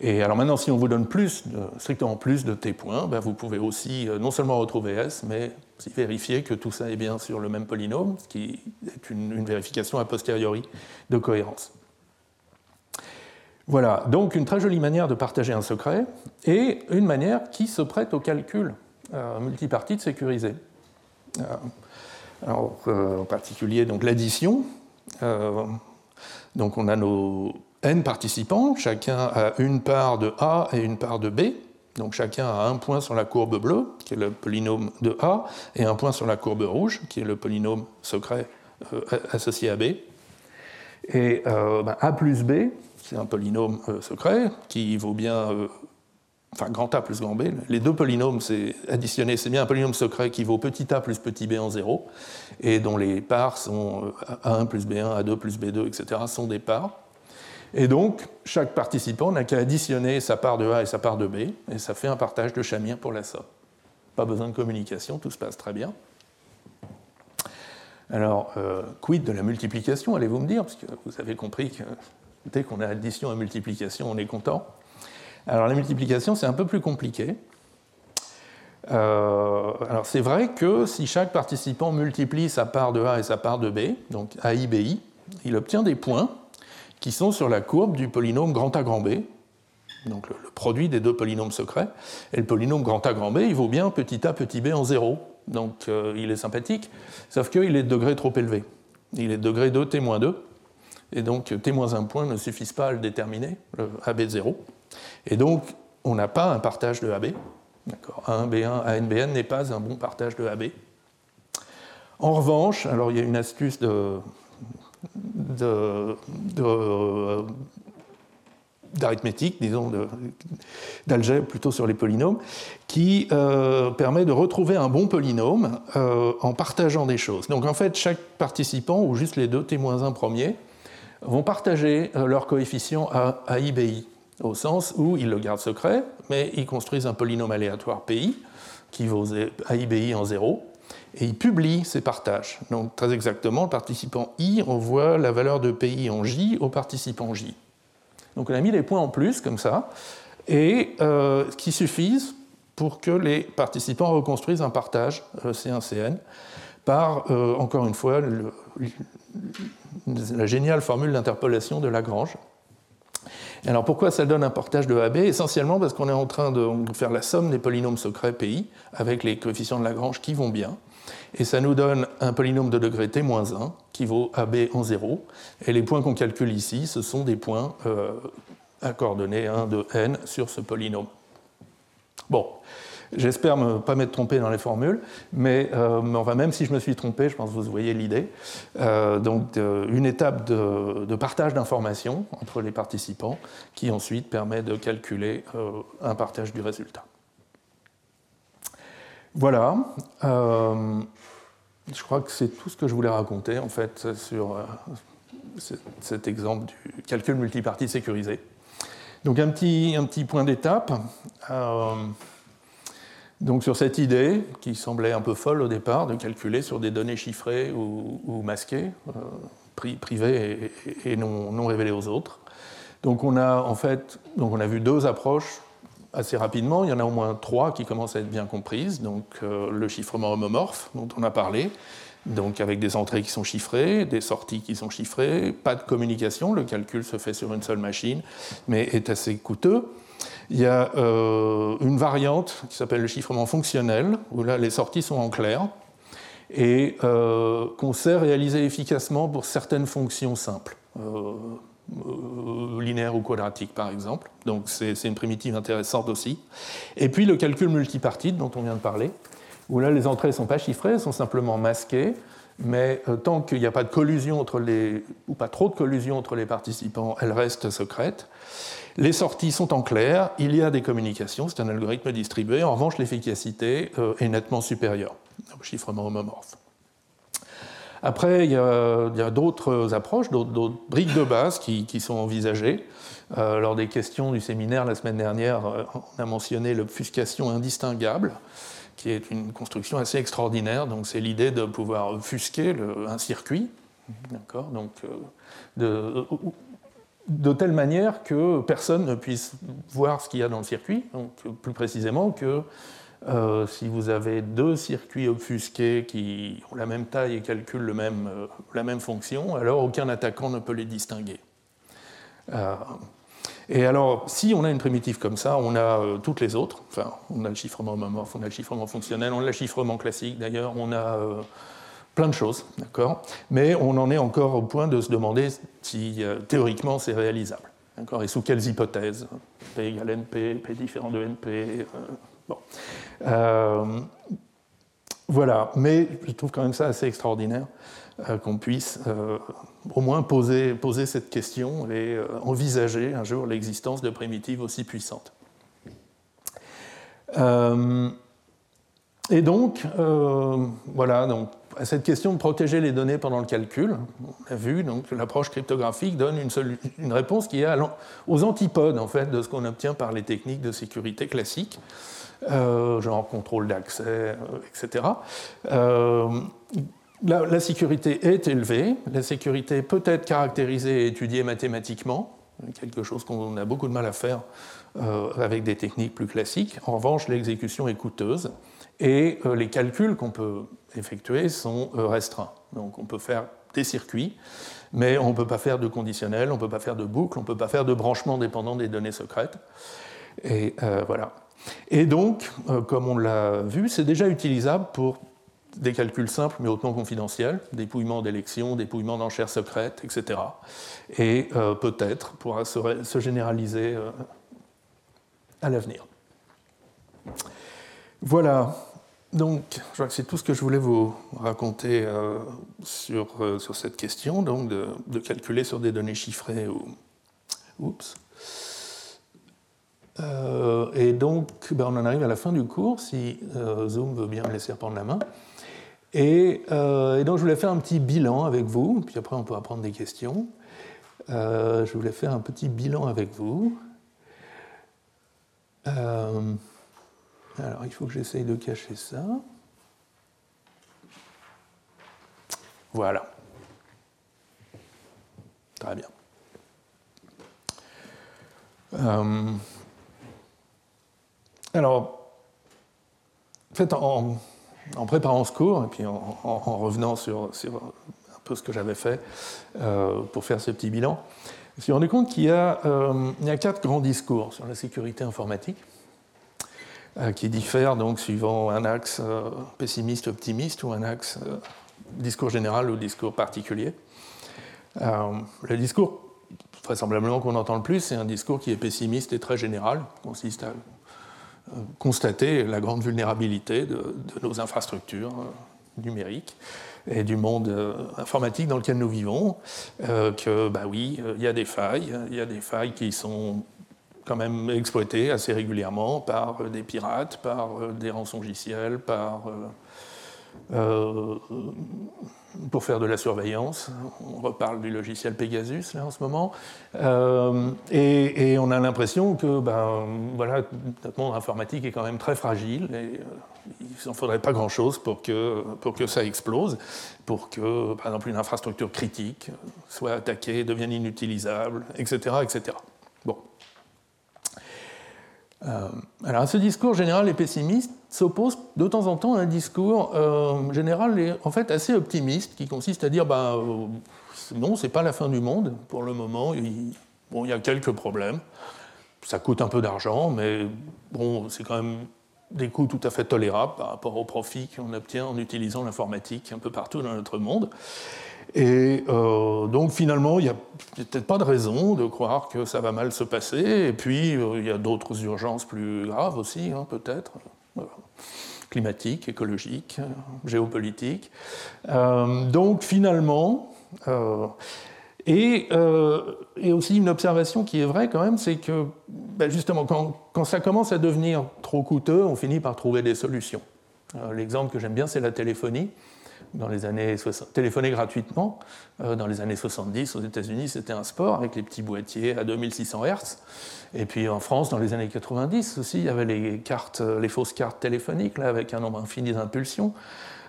Et alors maintenant, si on vous donne plus, strictement plus de t points, ben vous pouvez aussi euh, non seulement retrouver S, mais aussi vérifier que tout ça est bien sur le même polynôme, ce qui est une, vérification a posteriori de cohérence. Voilà, donc une très jolie manière de partager un secret et une manière qui se prête au calcul euh, multipartite sécurisé. Euh, alors, en particulier donc l'addition. donc on a nos n participants, chacun a une part de A et une part de B. Donc chacun a un point sur la courbe bleue, qui est le polynôme de A, et un point sur la courbe rouge, qui est le polynôme secret euh, associé à B. Et euh, ben, A plus B, c'est un polynôme euh, secret qui vaut bien, enfin grand A plus grand B. Les deux polynômes, c'est additionné, c'est bien un polynôme secret qui vaut petit a plus petit b en 0, et dont les parts sont A1 plus B1, A2 plus B2, etc., sont des parts. Et donc, chaque participant n'a qu'à additionner sa part de A et sa part de B, et ça fait un partage de Chamir pour la somme. Pas besoin de communication, tout se passe très bien. Alors, euh, quid de la multiplication, allez-vous me dire, parce que vous avez compris que dès qu'on a addition et multiplication, on est content. Alors, la multiplication, c'est un peu plus compliqué. Euh, alors, c'est vrai que si chaque participant multiplie sa part de A et sa part de B, donc AI, BI, il obtient des points qui sont sur la courbe du polynôme grand A grand B, donc le, produit des deux polynômes secrets. Et le polynôme grand A grand B, il vaut bien petit a petit b en 0. Donc euh, il est sympathique, sauf qu'il est de degré trop élevé. Il est de degré 2, t-2. Et donc t-1 point ne suffisent pas à le déterminer, le AB de 0. Et donc on n'a pas un partage de AB. A1, B1, ANBN n'est pas un bon partage de AB. En revanche, alors il y a une astuce de, d'arithmétique, disons, d'algèbre plutôt sur les polynômes, qui euh, permet de retrouver un bon polynôme euh, en partageant des choses. Donc en fait, chaque participant, ou juste les deux t-1 premiers, vont partager euh, leur coefficient à, au sens où ils le gardent secret, mais ils construisent un polynôme aléatoire PI qui vaut AIBI en 0, et il publie ces partages. Donc très exactement, le participant I envoie la valeur de PI en J au participant J. Donc on a mis les points en plus comme ça, et euh, qui suffisent pour que les participants reconstruisent un partage euh, C1-CN par, euh, encore une fois, la géniale formule d'interpolation de Lagrange. Alors pourquoi ça donne un partage de AB Essentiellement parce qu'on est en train de faire la somme des polynômes secrets PI avec les coefficients de Lagrange qui vont bien. Et ça nous donne un polynôme de degré t-1 qui vaut AB en 0. Et les points qu'on calcule ici, ce sont des points euh, à coordonnées 1 de n sur ce polynôme. Bon, j'espère ne pas m'être trompé dans les formules, mais, euh, même si je me suis trompé, je pense que vous voyez l'idée. Euh, donc, une étape de partage d'informations entre les participants qui ensuite permet de calculer un partage du résultat. Voilà. Euh, je crois que c'est tout ce que je voulais raconter en fait sur euh, cet exemple du calcul multipartie sécurisé. Donc un petit, un petit point d'étape. Euh, donc sur cette idée, qui semblait un peu folle au départ, de calculer sur des données chiffrées ou, masquées, privées et, non, non, révélées aux autres. Donc on a en fait, donc on a vu deux approches assez rapidement. Il y en a au moins trois qui commencent à être bien comprises. Donc euh, le chiffrement homomorphe dont on a parlé, donc avec des entrées qui sont chiffrées, des sorties qui sont chiffrées, pas de communication, le calcul se fait sur une seule machine, mais est assez coûteux. Il y a euh, une variante qui s'appelle le chiffrement fonctionnel, où là les sorties sont en clair, et euh, qu'on sait réaliser efficacement pour certaines fonctions simples. Euh, linéaire ou quadratique par exemple. Donc c'est une primitive intéressante aussi. Et puis le calcul multipartite dont on vient de parler, où là les entrées ne sont pas chiffrées, elles sont simplement masquées, mais euh, tant qu'il n'y a pas de collusion entre les, ou pas trop de collusion entre les participants, elles restent secrètes. Les sorties sont en clair, il y a des communications, c'est un algorithme distribué, en revanche l'efficacité euh, est nettement supérieure au chiffrement homomorphe. Après, il y a, d'autres approches, d'autres briques de base qui, sont envisagées. Euh, lors des questions du séminaire la semaine dernière, euh, on a mentionné l'obfuscation indistinguable, qui est une construction assez extraordinaire. Donc, c'est l'idée de pouvoir obfusquer un circuit, d'accord? Donc, euh, de, telle manière que personne ne puisse voir ce qu'il y a dans le circuit, donc plus précisément que euh, si vous avez deux circuits obfusqués qui ont la même taille et calculent euh, la même fonction, alors aucun attaquant ne peut les distinguer. Euh, et alors, si on a une primitive comme ça, on a toutes les autres. Enfin, on a le chiffrement homomorphe, on a le chiffrement fonctionnel, on a le chiffrement classique d'ailleurs, on a plein de choses, d'accord? Mais on en est encore au point de se demander si théoriquement c'est réalisable. Et sous quelles hypothèses? P égale NP, P différent de NP. bon. voilà, mais je trouve quand même ça assez extraordinaire qu'on puisse au moins poser, cette question et envisager un jour l'existence de primitives aussi puissantes. Et donc, euh, voilà, à cette question de protéger les données pendant le calcul, on a vu donc, l'approche cryptographique donne une, réponse qui est aux antipodes en fait, de ce qu'on obtient par les techniques de sécurité classiques, euh, genre contrôle d'accès, euh, etc. La, la, sécurité est élevée, la sécurité peut être caractérisée et étudiée mathématiquement, quelque chose qu'on a beaucoup de mal à faire avec des techniques plus classiques. En revanche, l'exécution est coûteuse et euh, les calculs qu'on peut effectuer sont euh, restreints. Donc on peut faire des circuits, mais on ne peut pas faire de conditionnel, on ne peut pas faire de boucle, on ne peut pas faire de branchement dépendant des données secrètes. Et euh, voilà. Et donc, comme on l'a vu, c'est déjà utilisable pour des calculs simples mais hautement confidentiels, dépouillement d'élections, dépouillement d'enchères secrètes, etc. Et peut-être pourra se généraliser à l'avenir. Voilà. Donc, je crois que c'est tout ce que je voulais vous raconter euh, sur, euh, sur, cette question, donc de, calculer sur des données chiffrées ou. Oups. Euh, et donc, ben, on en arrive à la fin du cours, si Zoom veut bien me laisser reprendre la main. Et, et, donc, je voulais faire un petit bilan avec vous, puis après, on pourra prendre des questions. je voulais faire un petit bilan avec vous. Alors, il faut que j'essaye de cacher ça. Voilà. Très bien. Euh, alors, en préparant ce cours, et puis en, revenant sur, un peu ce que j'avais fait euh, pour faire ce petit bilan, je me suis rendu compte qu'il y, euh, a quatre grands discours sur la sécurité informatique. Euh, qui diffèrent donc suivant un axe euh, pessimiste-optimiste ou un axe euh, discours général ou discours particulier. le discours, vraisemblablement qu'on entend le plus, c'est un discours qui est pessimiste et très général, consiste à constater la grande vulnérabilité de, nos infrastructures numériques et du monde informatique dans lequel nous vivons, que, bah oui, il y a des failles, il y a des failles qui sont quand même exploité assez régulièrement par euh, des pirates, par euh, des rançongiciels, par, euh, pour faire de la surveillance. On reparle du logiciel Pegasus là en ce moment. et, on a l'impression que ben, voilà, notre monde informatique est quand même très fragile et il n'en faudrait pas grand-chose pour que, pour que ça explose, pour que, par exemple, une infrastructure critique soit attaquée, devienne inutilisable, etc. etc. Euh, alors, ce discours général et pessimiste s'oppose de temps en temps à un discours euh, général et en fait assez optimiste qui consiste à dire bah, euh, non, c'est pas la fin du monde pour le moment. Il, bon, il y a quelques problèmes. Ça coûte un peu d'argent, mais bon, c'est quand même des coûts tout à fait tolérables par rapport aux profits qu'on obtient en utilisant l'informatique un peu partout dans notre monde. Et euh, donc finalement, il n'y a peut-être pas de raison de croire que ça va mal se passer. Et puis, euh, il y a d'autres urgences plus graves aussi, hein, peut-être, climatiques, écologiques, géopolitiques. Euh, donc finalement, et, et, aussi une observation qui est vraie quand même, c'est que ben, justement, quand, ça commence à devenir trop coûteux, on finit par trouver des solutions. L'exemple que j'aime bien, c'est la téléphonie dans les années 60, téléphoner gratuitement. Euh, dans les années 70, aux États-Unis, c'était un sport avec les petits boîtiers à 2600 Hz. Et puis en France, dans les années 90 aussi, il y avait les cartes, les fausses cartes téléphoniques là, avec un nombre infini d'impulsions.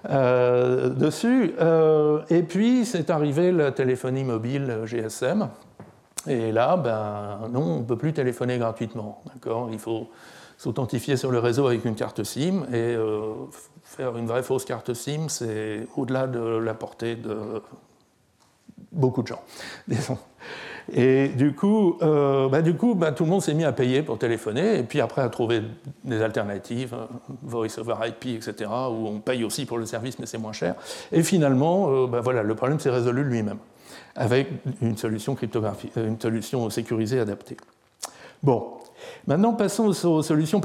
Euh, dessus. Euh, et puis, c'est arrivé la téléphonie mobile GSM. Et là, ben, non, on ne peut plus téléphoner gratuitement. Il faut s'authentifier sur le réseau avec une carte SIM et faire une vraie fausse carte SIM, c'est au-delà de la portée de beaucoup de gens. Et du coup, euh, bah, du coup bah, tout le monde s'est mis à payer pour téléphoner, et puis après à trouver des alternatives, euh, Voice over IP, etc., où on paye aussi pour le service, mais c'est moins cher. Et finalement, euh, bah, voilà, le problème s'est résolu lui-même. avec une solution, cryptographique, une solution sécurisée adaptée. Bon, maintenant passons aux, solutions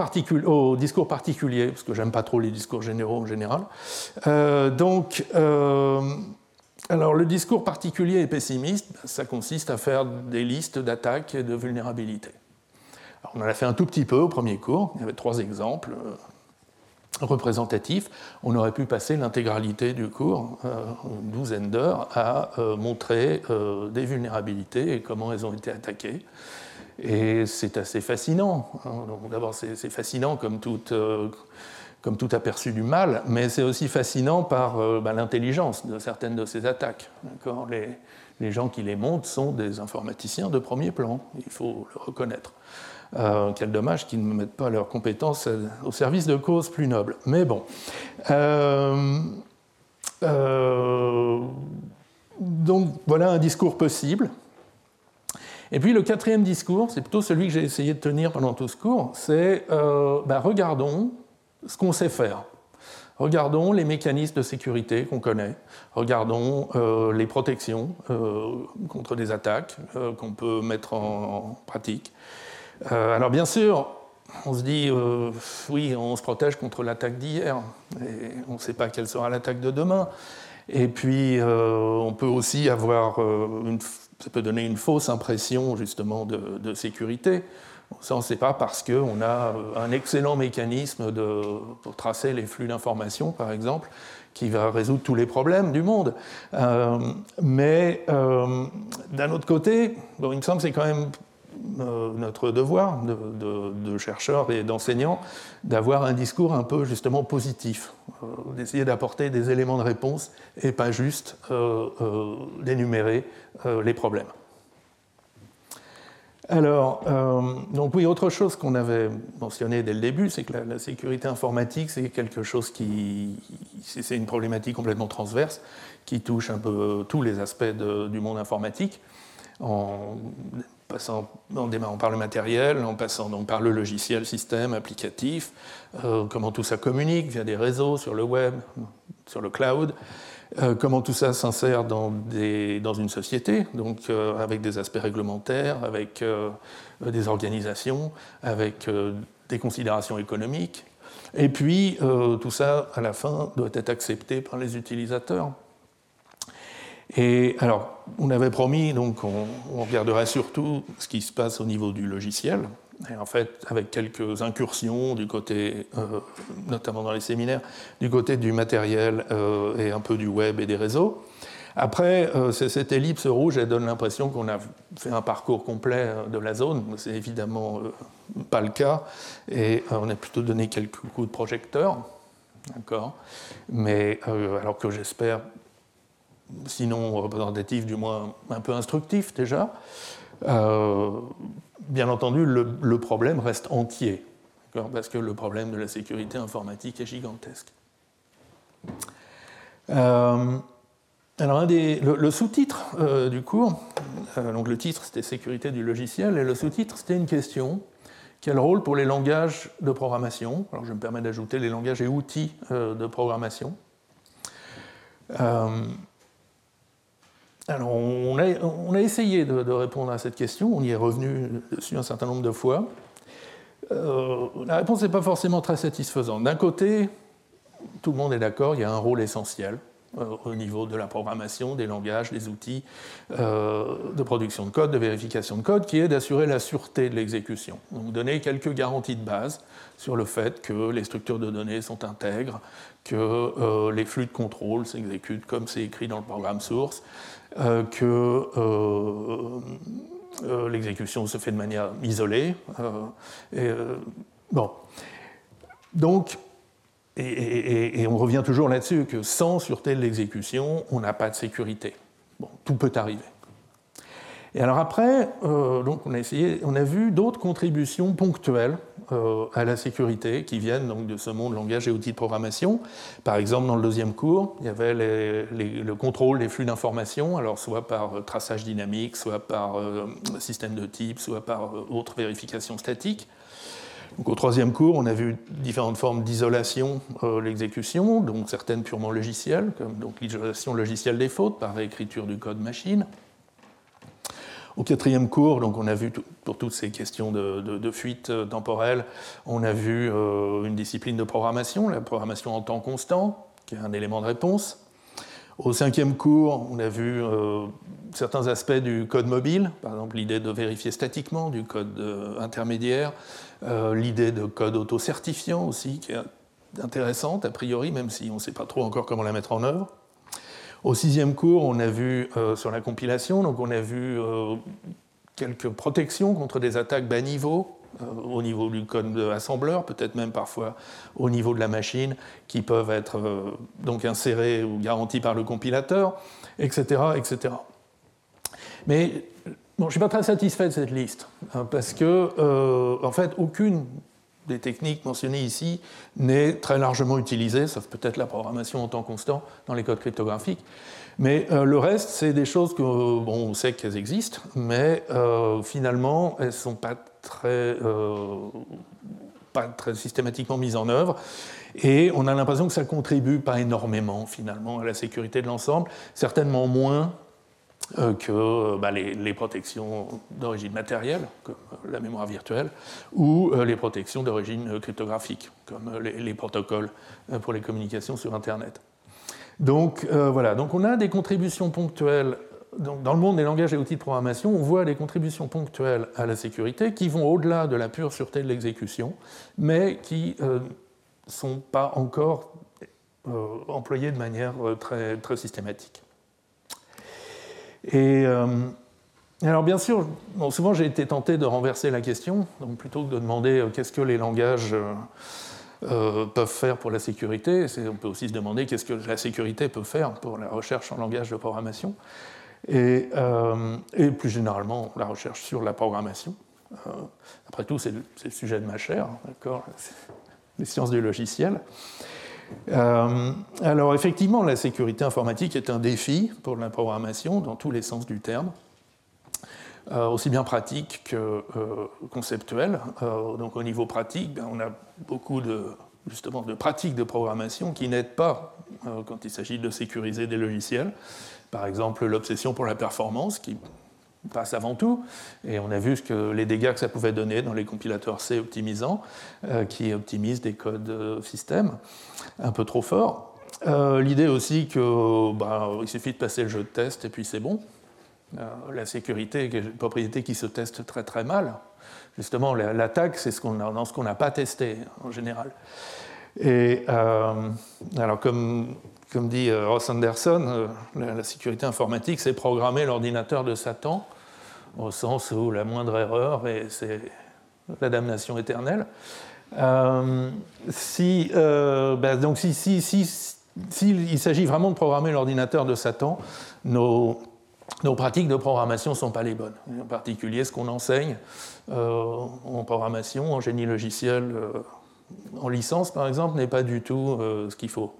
discours particuliers, parce que j'aime pas trop les discours généraux en général. donc, alors le discours particulier et pessimiste, ça consiste à faire des listes d'attaques et de vulnérabilités. on en a fait un tout petit peu au premier cours, il y avait trois exemples euh, représentatifs. On aurait pu passer l'intégralité du cours, euh, une douzaine d'heures, à euh, montrer des vulnérabilités et comment elles ont été attaquées. Et c'est assez fascinant. Hein. D'abord, c'est fascinant comme toute comme tout aperçu du mal, mais c'est aussi fascinant par euh, bah, l'intelligence de certaines de ces attaques. Les, gens qui les montent sont des informaticiens de premier plan, il faut le reconnaître. Euh, quel dommage qu'ils ne mettent pas leurs compétences au service de causes plus nobles. Mais bon. Euh, donc voilà un discours possible. Et puis le quatrième discours, c'est plutôt celui que j'ai essayé de tenir pendant tout ce cours, c'est bah, regardons ce qu'on sait faire. Regardons les mécanismes de sécurité qu'on connaît, regardons euh, les protections euh, contre des attaques euh, qu'on peut mettre en, pratique. alors bien sûr, on se dit, oui, on se protège contre l'attaque d'hier, et on ne sait pas quelle sera l'attaque de demain. Et puis, on peut aussi avoir, une, ça peut donner une fausse impression justement de, sécurité. Ça, on ne sait pas parce qu'on a euh, un excellent mécanisme pour tracer les flux d'informations, par exemple, qui va résoudre tous les problèmes du monde. Euh, mais euh, d'un autre côté, bon, il me semble que c'est quand même notre devoir de, chercheurs et d'enseignants d'avoir un discours un peu justement positif, d'essayer d'apporter des éléments de réponse et pas juste d'énumérer les problèmes. Alors, euh, donc oui, autre chose qu'on avait mentionné dès le début, c'est que la, sécurité informatique, c'est quelque chose qui, c'est une problématique complètement transverse qui touche un peu tous les aspects du monde informatique, passant, en démarrant par le matériel, en passant donc par le logiciel, système, applicatif, euh, comment tout ça communique via des réseaux sur le web, sur le cloud. Euh, comment tout ça s'insère dans, une société, donc euh, avec des aspects réglementaires, avec des organisations, avec des considérations économiques. Et puis, tout ça, à la fin, doit être accepté par les utilisateurs. Et alors, on avait promis, donc on, regarderait surtout ce qui se passe au niveau du logiciel, et en fait, avec quelques incursions du côté, euh, notamment dans les séminaires, du côté du matériel euh, et un peu du web et des réseaux. Après, euh, cette ellipse rouge, elle donne l'impression qu'on a fait un parcours complet de la zone. C'est évidemment pas le cas. Et on a plutôt donné quelques coups de projecteur. D'accord? Mais alors que j'espère, sinon représentatif, du moins un peu instructif déjà bien entendu, le, problème reste entier, parce que le problème de la sécurité informatique est gigantesque. Euh, alors, le, sous-titre euh, du cours, euh, donc le titre c'était Sécurité du logiciel, et le sous-titre c'était une question quel rôle pour les langages de programmation Alors, je me permets d'ajouter les langages et outils de programmation. Alors, on a, essayé de, répondre à cette question, on y est revenu dessus un certain nombre de fois. Euh, la réponse n'est pas forcément très satisfaisante. D'un côté, tout le monde est d'accord, il y a un rôle essentiel euh, au niveau de la programmation, des langages, des outils euh, de production de code, de vérification de code, qui est d'assurer la sûreté de l'exécution. Donc donner quelques garanties de base sur le fait que les structures de données sont intègres, que les flux de contrôle s'exécutent comme c'est écrit dans le programme source, euh, que euh, euh, l'exécution se fait de manière isolée. Et, bon. Donc, et, on revient toujours là-dessus, que sans sûreté de l'exécution, on n'a pas de sécurité. Bon, tout peut arriver. Et alors après, donc on a essayé, on a vu d'autres contributions ponctuelles euh, à la sécurité qui viennent donc de ce monde langage et outils de programmation. Par exemple, dans le deuxième cours, il y avait le contrôle des flux d'informations, alors soit par euh, traçage dynamique, soit par euh, système de type, soit par autre vérification statique. au troisième cours, on a vu différentes formes d'isolation de l'exécution, donc certaines purement logicielles, comme l'isolation logicielle des fautes par réécriture du code machine. Au quatrième cours, on a vu pour toutes ces questions de, fuite temporelle, on a vu une discipline de programmation, la programmation en temps constant, qui est un élément de réponse. Au cinquième cours, on a vu euh, certains aspects du code mobile, par exemple l'idée de vérifier statiquement du code euh, intermédiaire, euh, l'idée de code auto-certifiant aussi, qui est intéressante a priori, même si on ne sait pas trop encore comment la mettre en œuvre. Au sixième cours, on a vu sur la compilation, donc on a vu quelques protections contre des attaques bas niveau, euh, au niveau du code assembleur, peut-être même parfois au niveau de la machine, qui peuvent être euh, donc insérés ou garantis par le compilateur, etc. etc. Mais bon, je ne suis pas très satisfait de cette liste, hein, parce que, euh, en fait, aucune des techniques mentionnées ici n'est très largement utilisée, sauf peut-être la programmation en temps constant dans les codes cryptographiques. Mais le reste, c'est des choses que, bon, on sait qu'elles existent, mais finalement, elles ne sont pas très, euh, pas très systématiquement mise en œuvre. Et on a l'impression que ça contribue pas énormément finalement à la sécurité de l'ensemble, certainement moins euh, que euh, bah, les, protections d'origine matérielle, comme la mémoire virtuelle, ou les protections d'origine cryptographique, comme les, les, protocoles pour les communications sur Internet. Donc voilà, donc on a des contributions ponctuelles dans le monde des langages et outils de programmation, on voit des contributions ponctuelles à la sécurité qui vont au-delà de la pure sûreté de l'exécution, mais qui ne euh, sont pas encore euh, employées de manière euh, très, très systématique. Et alors bien sûr, souvent j'ai été tenté de renverser la question, donc plutôt que de demander qu'est-ce que les langages peuvent faire pour la sécurité, on peut aussi se demander qu'est-ce que la sécurité peut faire pour la recherche en langage de programmation. Euh, et, plus généralement la recherche sur la programmation. Euh, après tout, c'est le, sujet de ma chaire, d'accord? Les sciences du logiciel. Euh, alors effectivement, la sécurité informatique est un défi pour la programmation dans tous les sens du terme, aussi bien pratique que conceptuel. donc au niveau pratique, ben, on a beaucoup de, justement de pratiques de programmation qui n'aident pas quand il s'agit de sécuriser des logiciels. Par exemple, l'obsession pour la performance, qui passe avant tout, et on a vu ce que les dégâts que ça pouvait donner dans les compilateurs C optimisants, euh, qui optimisent des codes euh, système un peu trop forts. Euh, l'idée aussi qu'il bah, suffit de passer le jeu de test et puis c'est bon. la sécurité est une propriété qui se teste très très mal. Justement, l'attaque, c'est ce qu'on dans ce qu'on n'a pas testé en général. Et alors, comme comme dit euh, Ross Anderson, euh, la, sécurité informatique, c'est programmer l'ordinateur de Satan, au sens où la moindre erreur, c'est la damnation éternelle. Euh, ben, donc si, s'agit vraiment de programmer l'ordinateur de Satan, nos, nos, pratiques de programmation ne sont pas les bonnes. En particulier, ce qu'on enseigne en programmation, en génie logiciel, en licence par exemple, n'est pas du tout ce qu'il faut.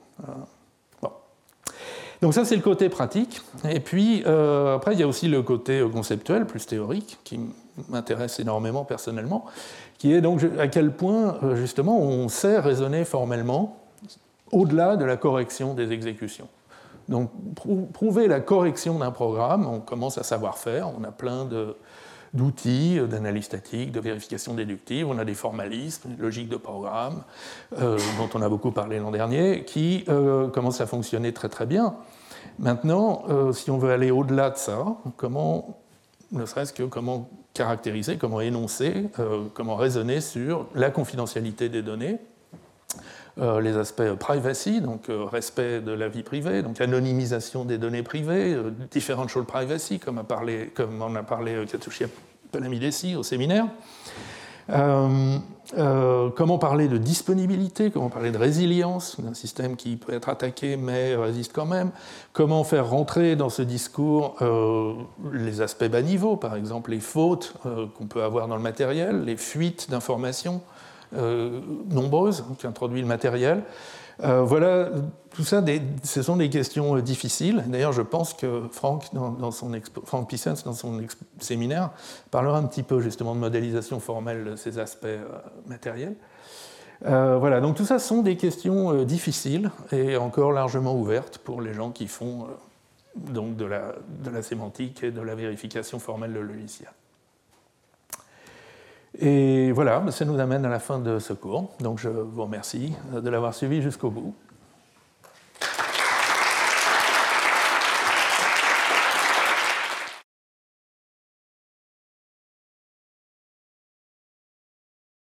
Donc ça, c'est le côté pratique. Et puis, euh, après, il y a aussi le côté conceptuel, plus théorique, qui m'intéresse énormément personnellement, qui est donc à quel point, euh, justement, on sait raisonner formellement au-delà de la correction des exécutions. Donc, prouver la correction d'un programme, on commence à savoir faire, on a plein d'outils d'analyse statique, de vérification déductive, on a des formalismes, des logiques de programme, euh, dont on a beaucoup parlé l'an dernier, qui commencent à fonctionner très très bien. Maintenant, euh, si on veut aller au-delà de ça, comment, ne serait-ce que comment caractériser, comment énoncer, euh, comment raisonner sur la confidentialité des données, euh, les aspects privacy, donc respect de la vie privée, donc anonymisation des données privées, différentes choses privacy, comme, a parlé, comme en a parlé Katsushi Palamidesi au séminaire. Euh, euh, comment parler de disponibilité, comment parler de résilience d'un système qui peut être attaqué mais résiste quand même, comment faire rentrer dans ce discours euh, les aspects bas niveau, par exemple les fautes qu'on peut avoir dans le matériel, les fuites d'informations nombreuses qu'introduit le matériel, voilà, tout ça, ce sont des questions difficiles. D'ailleurs, je pense que Frank, dans, son Frank Pissens, dans son séminaire, parlera un petit peu justement de modélisation formelle de ces aspects matériels. voilà, donc tout ça sont des questions difficiles et encore largement ouvertes pour les gens qui font donc de la, de la sémantique et de la vérification formelle de logiciel. Et voilà, ça nous amène à la fin de ce cours. Donc je vous remercie de l'avoir suivi jusqu'au bout.